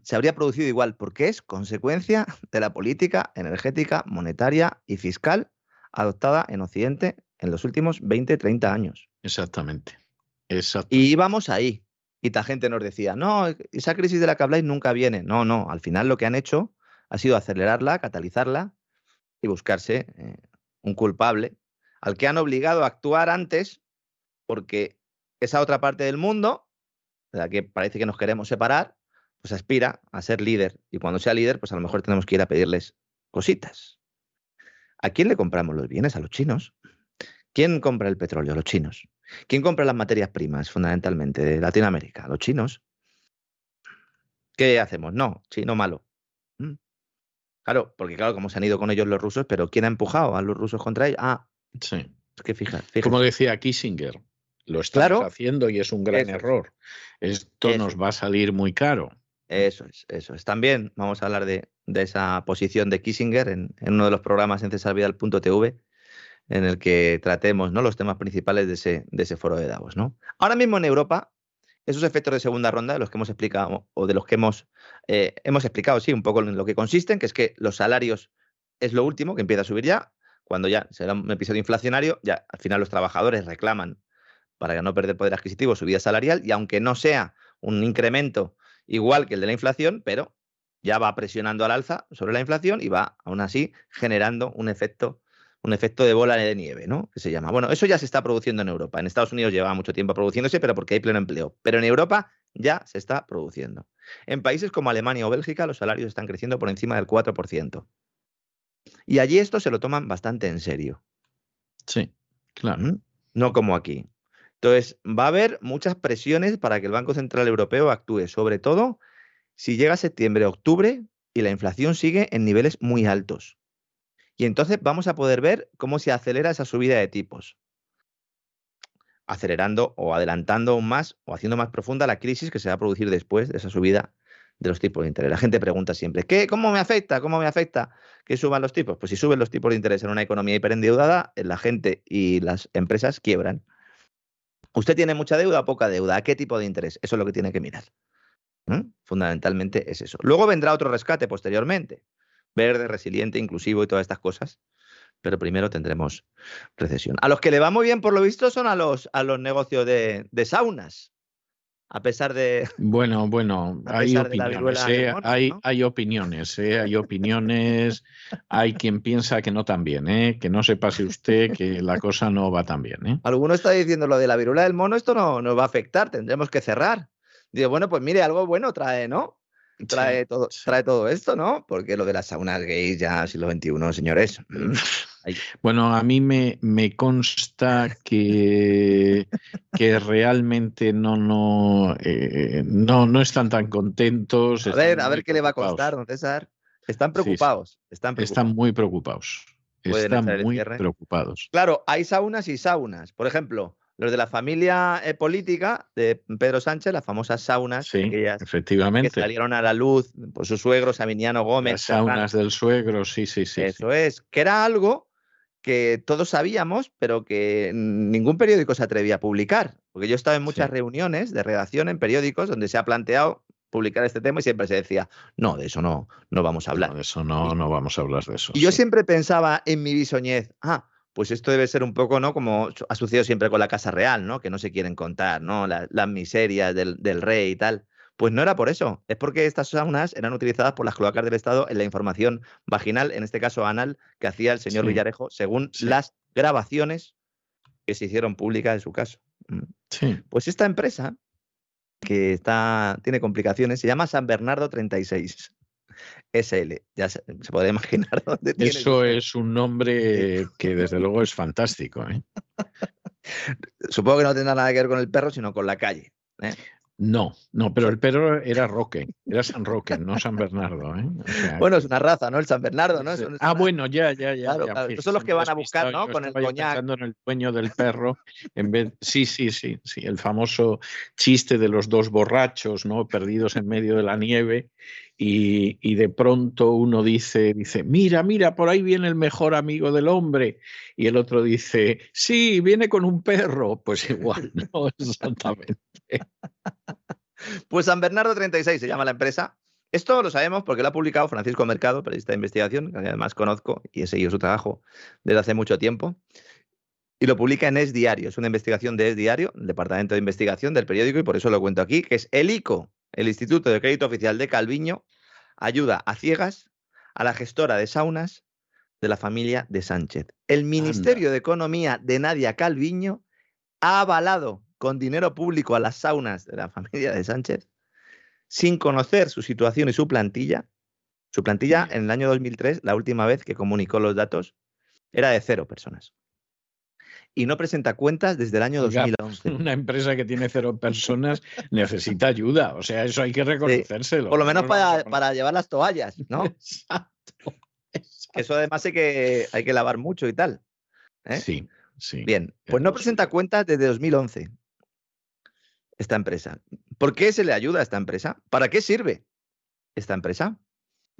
Se habría producido igual porque es consecuencia de la política energética, monetaria y fiscal adoptada en Occidente en los últimos 20, 30 años. Exactamente. Y íbamos ahí. Y la gente nos decía, no, esa crisis de la que habláis nunca viene. No, no, al final lo que han hecho ha sido acelerarla, catalizarla y buscarse eh, un culpable al que han obligado a actuar antes, porque esa otra parte del mundo, de la que parece que nos queremos separar, pues aspira a ser líder. Y cuando sea líder, pues a lo mejor tenemos que ir a pedirles cositas. ¿A quién le compramos los bienes? A los chinos. ¿Quién compra el petróleo? Los chinos. ¿Quién compra las materias primas, fundamentalmente, de Latinoamérica? Los chinos. ¿Qué hacemos? No, chino malo. Mm. Claro, porque claro, como se han ido con ellos los rusos, pero ¿quién ha empujado a los rusos contra ellos? Ah, Sí. Es que fija, Como decía Kissinger, lo estamos haciendo y es un gran error. Esto nos va a salir muy caro. Eso es, eso es. También vamos a hablar de, esa posición de Kissinger en, uno de los programas en cesarvidal.tv en el que tratemos ¿no? los temas principales de ese, de ese foro de Davos. ¿no? Ahora mismo en Europa, esos efectos de segunda ronda, de los que hemos explicado, o de los que hemos, eh, hemos explicado, sí, un poco en lo que consisten, que es que los salarios es lo último que empieza a subir ya, cuando ya será un episodio inflacionario, ya al final los trabajadores reclaman para no perder poder adquisitivo su vida salarial y aunque no sea un incremento igual que el de la inflación, pero ya va presionando al alza sobre la inflación y va aún así generando un efecto un efecto de bola de nieve, ¿no? Que se llama. Bueno, eso ya se está produciendo en Europa. En Estados Unidos lleva mucho tiempo produciéndose, pero porque hay pleno empleo. Pero en Europa ya se está produciendo. En países como Alemania o Bélgica, los salarios están creciendo por encima del 4%. Y allí esto se lo toman bastante en serio. Sí, claro. No como aquí. Entonces, va a haber muchas presiones para que el Banco Central Europeo actúe, sobre todo si llega septiembre, octubre y la inflación sigue en niveles muy altos. Y entonces vamos a poder ver cómo se acelera esa subida de tipos, acelerando o adelantando aún más o haciendo más profunda la crisis que se va a producir después de esa subida de los tipos de interés. La gente pregunta siempre, ¿qué, ¿cómo me afecta? ¿Cómo me afecta que suban los tipos? Pues si suben los tipos de interés en una economía hiperendeudada, eh, la gente y las empresas quiebran. ¿Usted tiene mucha deuda o poca deuda? ¿A qué tipo de interés? Eso es lo que tiene que mirar. Fundamentalmente es eso. Luego vendrá otro rescate posteriormente. Verde, resiliente, inclusivo y todas estas cosas. Pero primero tendremos recesión. A los que le va muy bien, por lo visto, son a los, a los negocios de saunas a pesar de... <laughs> Bueno, bueno, hay opiniones, ¿eh? hay, hay opiniones, ¿eh? hay opiniones, hay quien piensa que no tan bien, ¿eh? que no se pase usted que la cosa no va tan bien. ¿eh? Alguno está diciendo lo de la viruela del mono, esto no nos va a afectar, tendremos que cerrar. Digo, bueno, pues mire, algo bueno trae, ¿no? Trae, todo, trae todo esto, ¿no? Porque lo de las saunas gays ya siglo XXI, señores. Bueno, a mí me, me consta que, que realmente no, no, eh, no, no están tan contentos. A ver, a ver qué le va a costar, don César. Están preocupados. Están, preocupados. están muy preocupados. Están muy preocupados. Claro, hay saunas y saunas. Por ejemplo, los de la familia eh, política de Pedro Sánchez, las famosas saunas, sí, efectivamente. que salieron a la luz por su suegro Sabiniano Gómez. Las saunas del suegro, sí, sí, sí. Eso es, que era algo que todos sabíamos, pero que ningún periódico se atrevía a publicar. Porque yo he estado en muchas reuniones de redacción en periódicos donde se ha planteado publicar este tema y siempre se decía, no, de eso no, no vamos a hablar. No, de eso no, no vamos a hablar de eso. Y yo siempre pensaba en mi bisoñez, ah, pues esto debe ser un poco, ¿no? Como ha sucedido siempre con la Casa Real, ¿no? Que no se quieren contar, ¿no? las miserias del, rey y tal. Pues no era por eso, es porque estas saunas eran utilizadas por las cloacas del Estado en la información vaginal, en este caso anal, que hacía el señor Villarejo, según las grabaciones que se hicieron públicas en su caso. Mm. Sí. Pues esta empresa, que está, tiene complicaciones, se llama San Bernardo 36. SL. Ya se, se puede imaginar <laughs> dónde tiene. Eso es un nombre <laughs> que desde luego es fantástico. ¿eh? Supongo que no tendrá nada que ver con el perro, sino con la calle. ¿eh? No, no, pero el perro era Roque, era San Roque, no San Bernardo. ¿eh? bueno, es una raza, ¿no? El San Bernardo, ¿no? ah, bueno, ya, ya, ya. Claro, son los que van a buscar, ¿no? Con el coñac. pensando en el dueño del perro, en vez. Sí, sí, sí, sí. El famoso chiste de los dos borrachos, ¿no? Perdidos en medio de la nieve y, de pronto uno dice, dice, mira, mira, por ahí viene el mejor amigo del hombre. Y el otro dice, sí, viene con un perro. Pues <laughs> igual, no, exactamente. <laughs> Pues San Bernardo 36 se llama la empresa. Esto lo sabemos porque lo ha publicado Francisco Mercado, periodista de investigación, que además conozco y he seguido su trabajo desde hace mucho tiempo. Y lo publica en Es Diario, es una investigación de Es Diario, departamento de investigación del periódico, y por eso lo cuento aquí, que es el ICO, el Instituto de Crédito Oficial de Calviño ayuda a ciegas a la gestora de saunas de la familia de Sánchez. El Ministerio de Economía de Nadia Calviño ha avalado con dinero público a las saunas de la familia de Sánchez sin conocer su situación y su plantilla. Su plantilla en el año 2003, la última vez que comunicó los datos, era de cero personas y no presenta cuentas desde el año 2011. <laughs> Una empresa que tiene cero <laughs> personas necesita ayuda, o sea, eso hay que reconocérselo. por lo menos para, llevar las toallas, ¿no? <laughs> Exacto, Eso además hay que, hay que lavar mucho y tal. ¿eh? Sí, sí. Bien, pues no presenta cuentas desde 2011 esta empresa. ¿Por qué se le ayuda a esta empresa? ¿Para qué sirve esta empresa?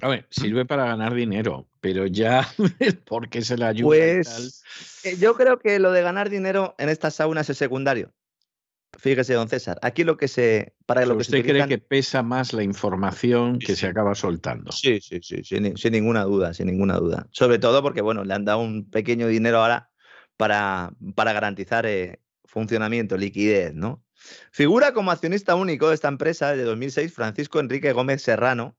A ver, sirve para ganar dinero, pero ya, <laughs> ¿por qué se le ayuda? Pues eh, yo creo que lo de ganar dinero en estas saunas es secundario. Fíjese, don César, aquí lo que se. Para lo que ¿Usted cree que pesa más la información que se acaba soltando? Sí, sí, sí, sin, ninguna duda, sin ninguna duda. Sobre todo porque, bueno, le han dado un pequeño dinero ahora para, para garantizar eh, funcionamiento, liquidez, ¿no? Figura como accionista único de esta empresa desde 2006 Francisco Enrique Gómez Serrano,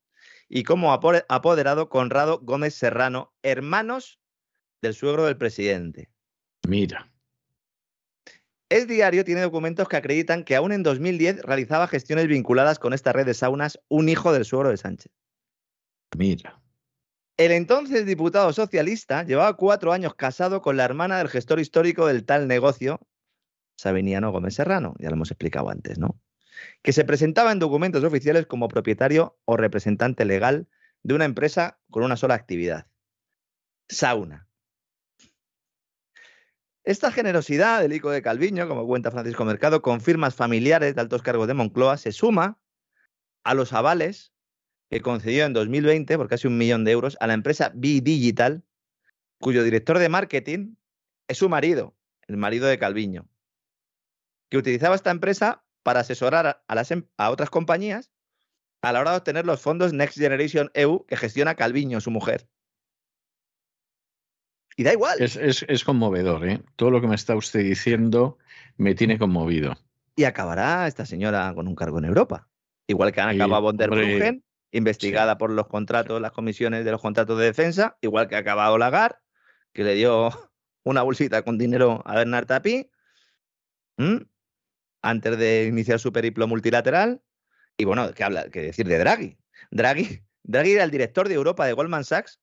y como apoderado Conrado Gómez Serrano, hermanos del suegro del presidente. Mira. Es diario tiene documentos que acreditan que aún en 2010 realizaba gestiones vinculadas con esta red de saunas un hijo del suegro de Sánchez. Mira. El entonces diputado socialista llevaba cuatro años casado con la hermana del gestor histórico del tal negocio, Sabiniano Gómez Serrano. Ya lo hemos explicado antes, ¿no? Que se presentaba en documentos oficiales como propietario o representante legal de una empresa con una sola actividad, sauna. Esta generosidad del ICO de Calviño, como cuenta Francisco Mercado, con firmas familiares de altos cargos de Moncloa, se suma a los avales que concedió en 2020 por casi un millón de euros a la empresa B-Digital, cuyo director de marketing es su marido, el marido de Calviño, que utilizaba esta empresa para asesorar a, las, em, a otras compañías a la hora de obtener los fondos Next Generation EU que gestiona Calviño, su mujer. Y da igual. Es, conmovedor, ¿eh? Todo lo que me está usted diciendo me tiene conmovido. Y acabará esta señora con un cargo en Europa. Igual que han acabado von der Bruggen, investigada por los contratos, las comisiones de los contratos de defensa, igual que ha acabado Lagarde, que le dio <laughs> una bolsita con dinero a Bernard Tapie antes de iniciar su periplo multilateral. Y bueno, ¿qué, habla, qué decir de Draghi? Draghi? <laughs> Draghi era el director de Europa de Goldman Sachs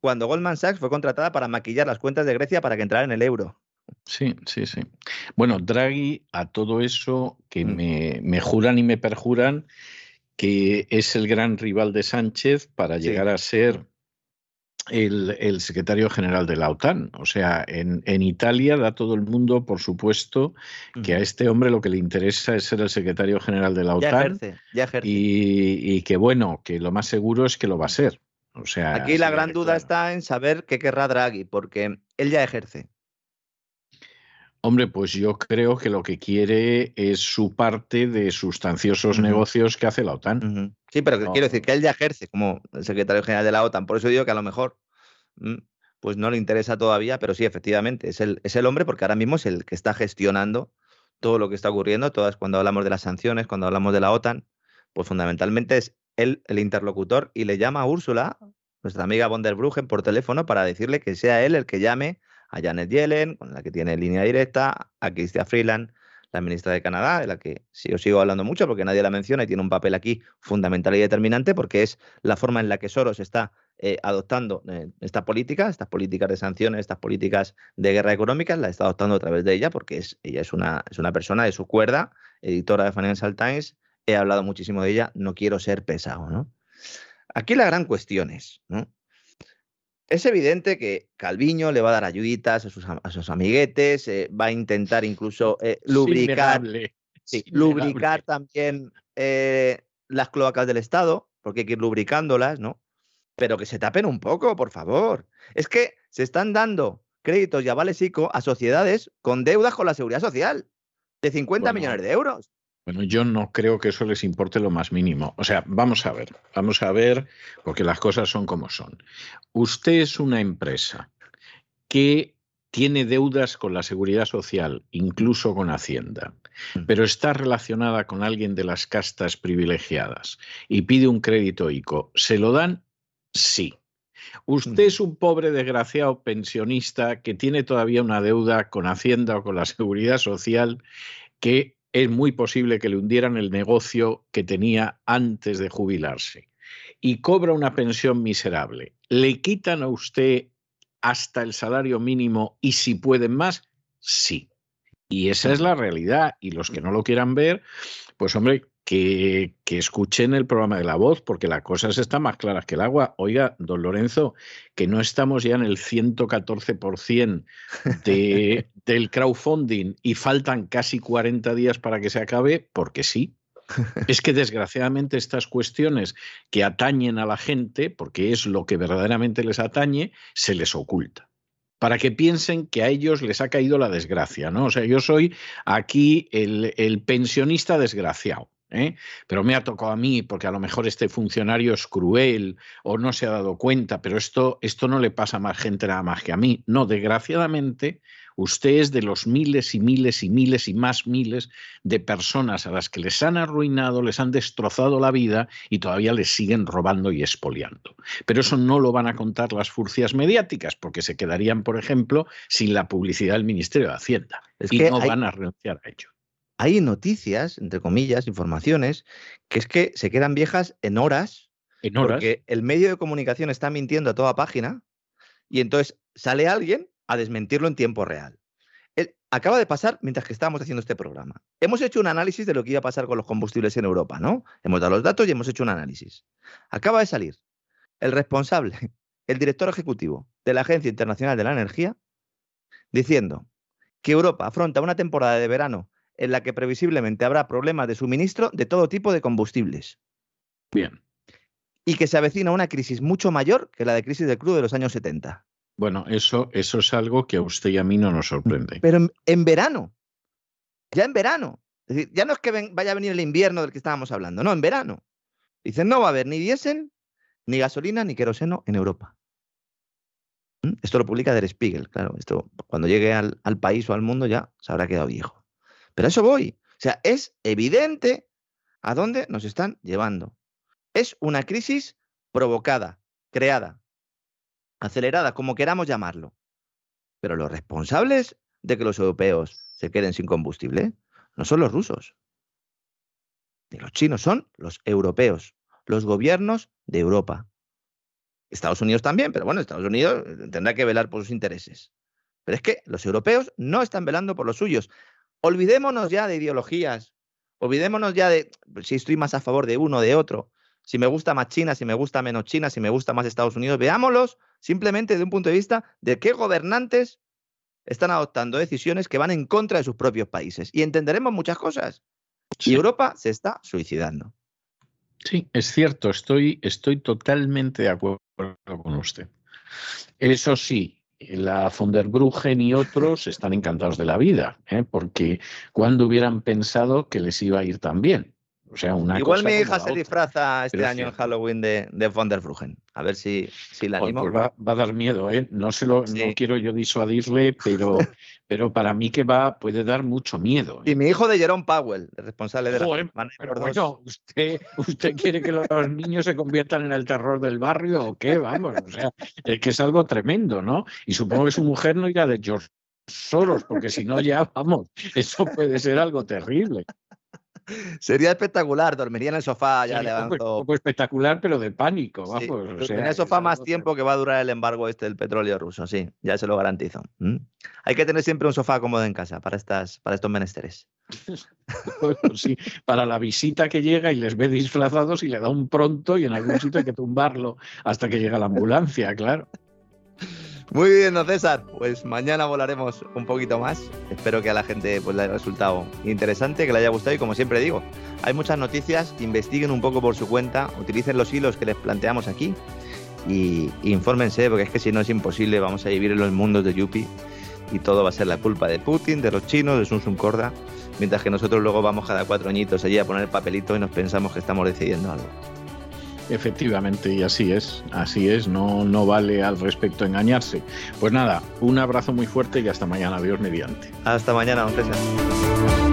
cuando Goldman Sachs fue contratada para maquillar las cuentas de Grecia para que entrara en el euro. Sí, sí, sí. Bueno, Draghi, a todo eso que mm. me, me, juran y me perjuran que es el gran rival de Sánchez para llegar a ser el, secretario general de la OTAN. O sea, en, Italia da todo el mundo, por supuesto, que a este hombre lo que le interesa es ser el secretario general de la OTAN. Ya ejerce, Y, que bueno, que lo más seguro es que lo va a ser. O sea, Aquí la gran duda está en saber qué querrá Draghi, porque él ya ejerce. Hombre, pues yo creo que lo que quiere es su parte de sustanciosos negocios que hace la OTAN. Sí, pero quiero decir que él ya ejerce como el secretario general de la OTAN. Por eso digo que a lo mejor mm, pues no le interesa todavía, pero sí, efectivamente, es el, es el hombre porque ahora mismo es el que está gestionando todo lo que está ocurriendo. Todas cuando hablamos de las sanciones, cuando hablamos de la OTAN, pues fundamentalmente es él el interlocutor y le llama a Úrsula, nuestra amiga von der Bruggen, por teléfono para decirle que sea él el que llame a Janet Yellen, con la que tiene línea directa, a Chrystia Freeland, la ministra de Canadá, de la que sí os sigo hablando mucho porque nadie la menciona y tiene un papel aquí fundamental y determinante porque es la forma en la que Soros está eh, adoptando eh, esta política, estas políticas de sanciones, estas políticas de guerra económica, la está adoptando a través de ella porque es, ella es una, es una persona de su cuerda, editora de Financial Times, he hablado muchísimo de ella, no quiero ser pesado, ¿no? Aquí la gran cuestión es, ¿no? Es evidente que Calviño le va a dar ayuditas a sus, amiguetes, eh, va a intentar incluso eh, <laughs> lubricar, lubricar también eh, las cloacas del Estado, porque hay que ir lubricándolas, ¿no? Pero que se tapen un poco, por favor. Es que se están dando créditos y avales ICO a sociedades con deudas con la seguridad social de 50 millones de euros. Bueno, yo no creo que eso les importe lo más mínimo. O sea, vamos a ver, vamos a ver, porque las cosas son como son. Usted es una empresa que tiene deudas con la seguridad social, incluso con Hacienda, mm. pero está relacionada con alguien de las castas privilegiadas y pide un crédito ICO. ¿Se lo dan? Sí. Usted mm. es un pobre desgraciado pensionista que tiene todavía una deuda con Hacienda o con la seguridad social que es muy posible que le hundieran el negocio que tenía antes de jubilarse y cobra una pensión miserable. ¿Le quitan a usted hasta el salario mínimo y si pueden más? Sí. Y esa es la realidad. Y los que no lo quieran ver, pues hombre, que, escuchen el programa de la voz, porque las cosas están más claras que el agua. Oiga, don Lorenzo, que no estamos ya en el 114% de, <laughs> del crowdfunding y faltan casi 40 días para que se acabe, porque sí. Es que desgraciadamente estas cuestiones que atañen a la gente, porque es lo que verdaderamente les atañe, se les oculta para que piensen que a ellos les ha caído la desgracia, ¿no? O sea, yo soy aquí el, el pensionista desgraciado. ¿Eh? pero me ha tocado a mí porque a lo mejor este funcionario es cruel o no se ha dado cuenta, pero esto, esto no le pasa a más gente nada más que a mí. No, desgraciadamente, usted es de los miles y miles y miles y más miles de personas a las que les han arruinado, les han destrozado la vida y todavía les siguen robando y expoliando. Pero eso no lo van a contar las furcias mediáticas porque se quedarían, por ejemplo, sin la publicidad del Ministerio de Hacienda y no van a renunciar a ello hay noticias, entre comillas, informaciones, que es que se quedan viejas en horas, en horas. porque el medio de comunicación está mintiendo a toda página y entonces sale alguien a desmentirlo en tiempo real. acaba de pasar mientras que estábamos haciendo este programa. Hemos hecho un análisis de lo que iba a pasar con los combustibles en Europa, ¿no? Hemos dado los datos y hemos hecho un análisis. Acaba de salir el responsable, <laughs> el director ejecutivo de la Agencia Internacional de la Energía, diciendo que Europa afronta una temporada de verano en la que previsiblemente habrá problemas de suministro de todo tipo de combustibles. Bien. Y que se avecina una crisis mucho mayor que la de crisis del crudo de los años 70. Bueno, eso, eso es algo que a usted y a mí no nos sorprende. Pero en, verano, ya en verano. Es decir, ya no es que vaya a venir el invierno del que estábamos hablando, no, en verano. Dicen, no va a haber ni diésel, ni gasolina, ni queroseno en Europa. ¿Mm? Esto lo publica Der Spiegel, claro. Esto cuando llegue al, al país o al mundo ya se habrá quedado viejo. Pero a eso voy. O sea, es evidente a dónde nos están llevando. Es una crisis provocada, creada, acelerada, como queramos llamarlo. Pero los responsables de que los europeos se queden sin combustible no son los rusos, ni los chinos, son los europeos, los gobiernos de Europa. Estados Unidos también, pero bueno, Estados Unidos tendrá que velar por sus intereses. Pero es que los europeos no están velando por los suyos. Olvidémonos ya de ideologías, olvidémonos ya de si estoy más a favor de uno o de otro, si me gusta más China, si me gusta menos China, si me gusta más Estados Unidos. Veámoslos simplemente desde un punto de vista de qué gobernantes están adoptando decisiones que van en contra de sus propios países. Y entenderemos muchas cosas. Y Europa se está suicidando. Sí, es cierto, estoy, estoy totalmente de acuerdo con usted. Eso sí, la von der Bruggen y otros están encantados de la vida, ¿eh? porque cuando hubieran pensado que les iba a ir tan bien. Igual mi hija se disfraza este año en Halloween de, de Von der. A ver si, si la animo. Pues va, a dar miedo, ¿eh? No, se lo, no quiero yo disuadirle, pero, <laughs> pero para mí que va puede dar mucho miedo. ¿eh? Y mi hijo de Jerome Powell, el responsable de la... pero bueno, ¿usted, ¿usted quiere que los niños se conviertan en el terror del barrio o qué? Vamos, o sea, es que es algo tremendo, ¿no? Y supongo que su mujer no irá de George Soros, porque si no ya, vamos, eso puede ser algo terrible. Sería espectacular, dormiría en el sofá, ya levanto. Un poco espectacular, pero de pánico, vamos. en el sofá más tiempo que va a durar el embargo este del petróleo ruso, sí, ya se lo garantizo. Hay que tener siempre un sofá cómodo en casa para, estas, para estos menesteres. <laughs> sí, para la visita que llega y les ve disfrazados y le da un pronto y en algún sitio hay que tumbarlo hasta que llega la ambulancia, claro. Muy bien, don César. Pues mañana volaremos un poquito más. Espero que a la gente pues, le haya resultado interesante, que le haya gustado y como siempre digo, hay muchas noticias, investiguen un poco por su cuenta, utilicen los hilos que les planteamos aquí y infórmense, porque es que si no es imposible, vamos a vivir en los mundos de Yupi y todo va a ser la culpa de Putin, de los chinos, de Sun Sun Corda, mientras que nosotros luego vamos cada cuatro añitos allí a poner el papelito y nos pensamos que estamos decidiendo algo. Efectivamente, y así es, así es, no, no vale al respecto engañarse. Pues nada, un abrazo muy fuerte y hasta mañana, Dios mediante. Hasta mañana, don.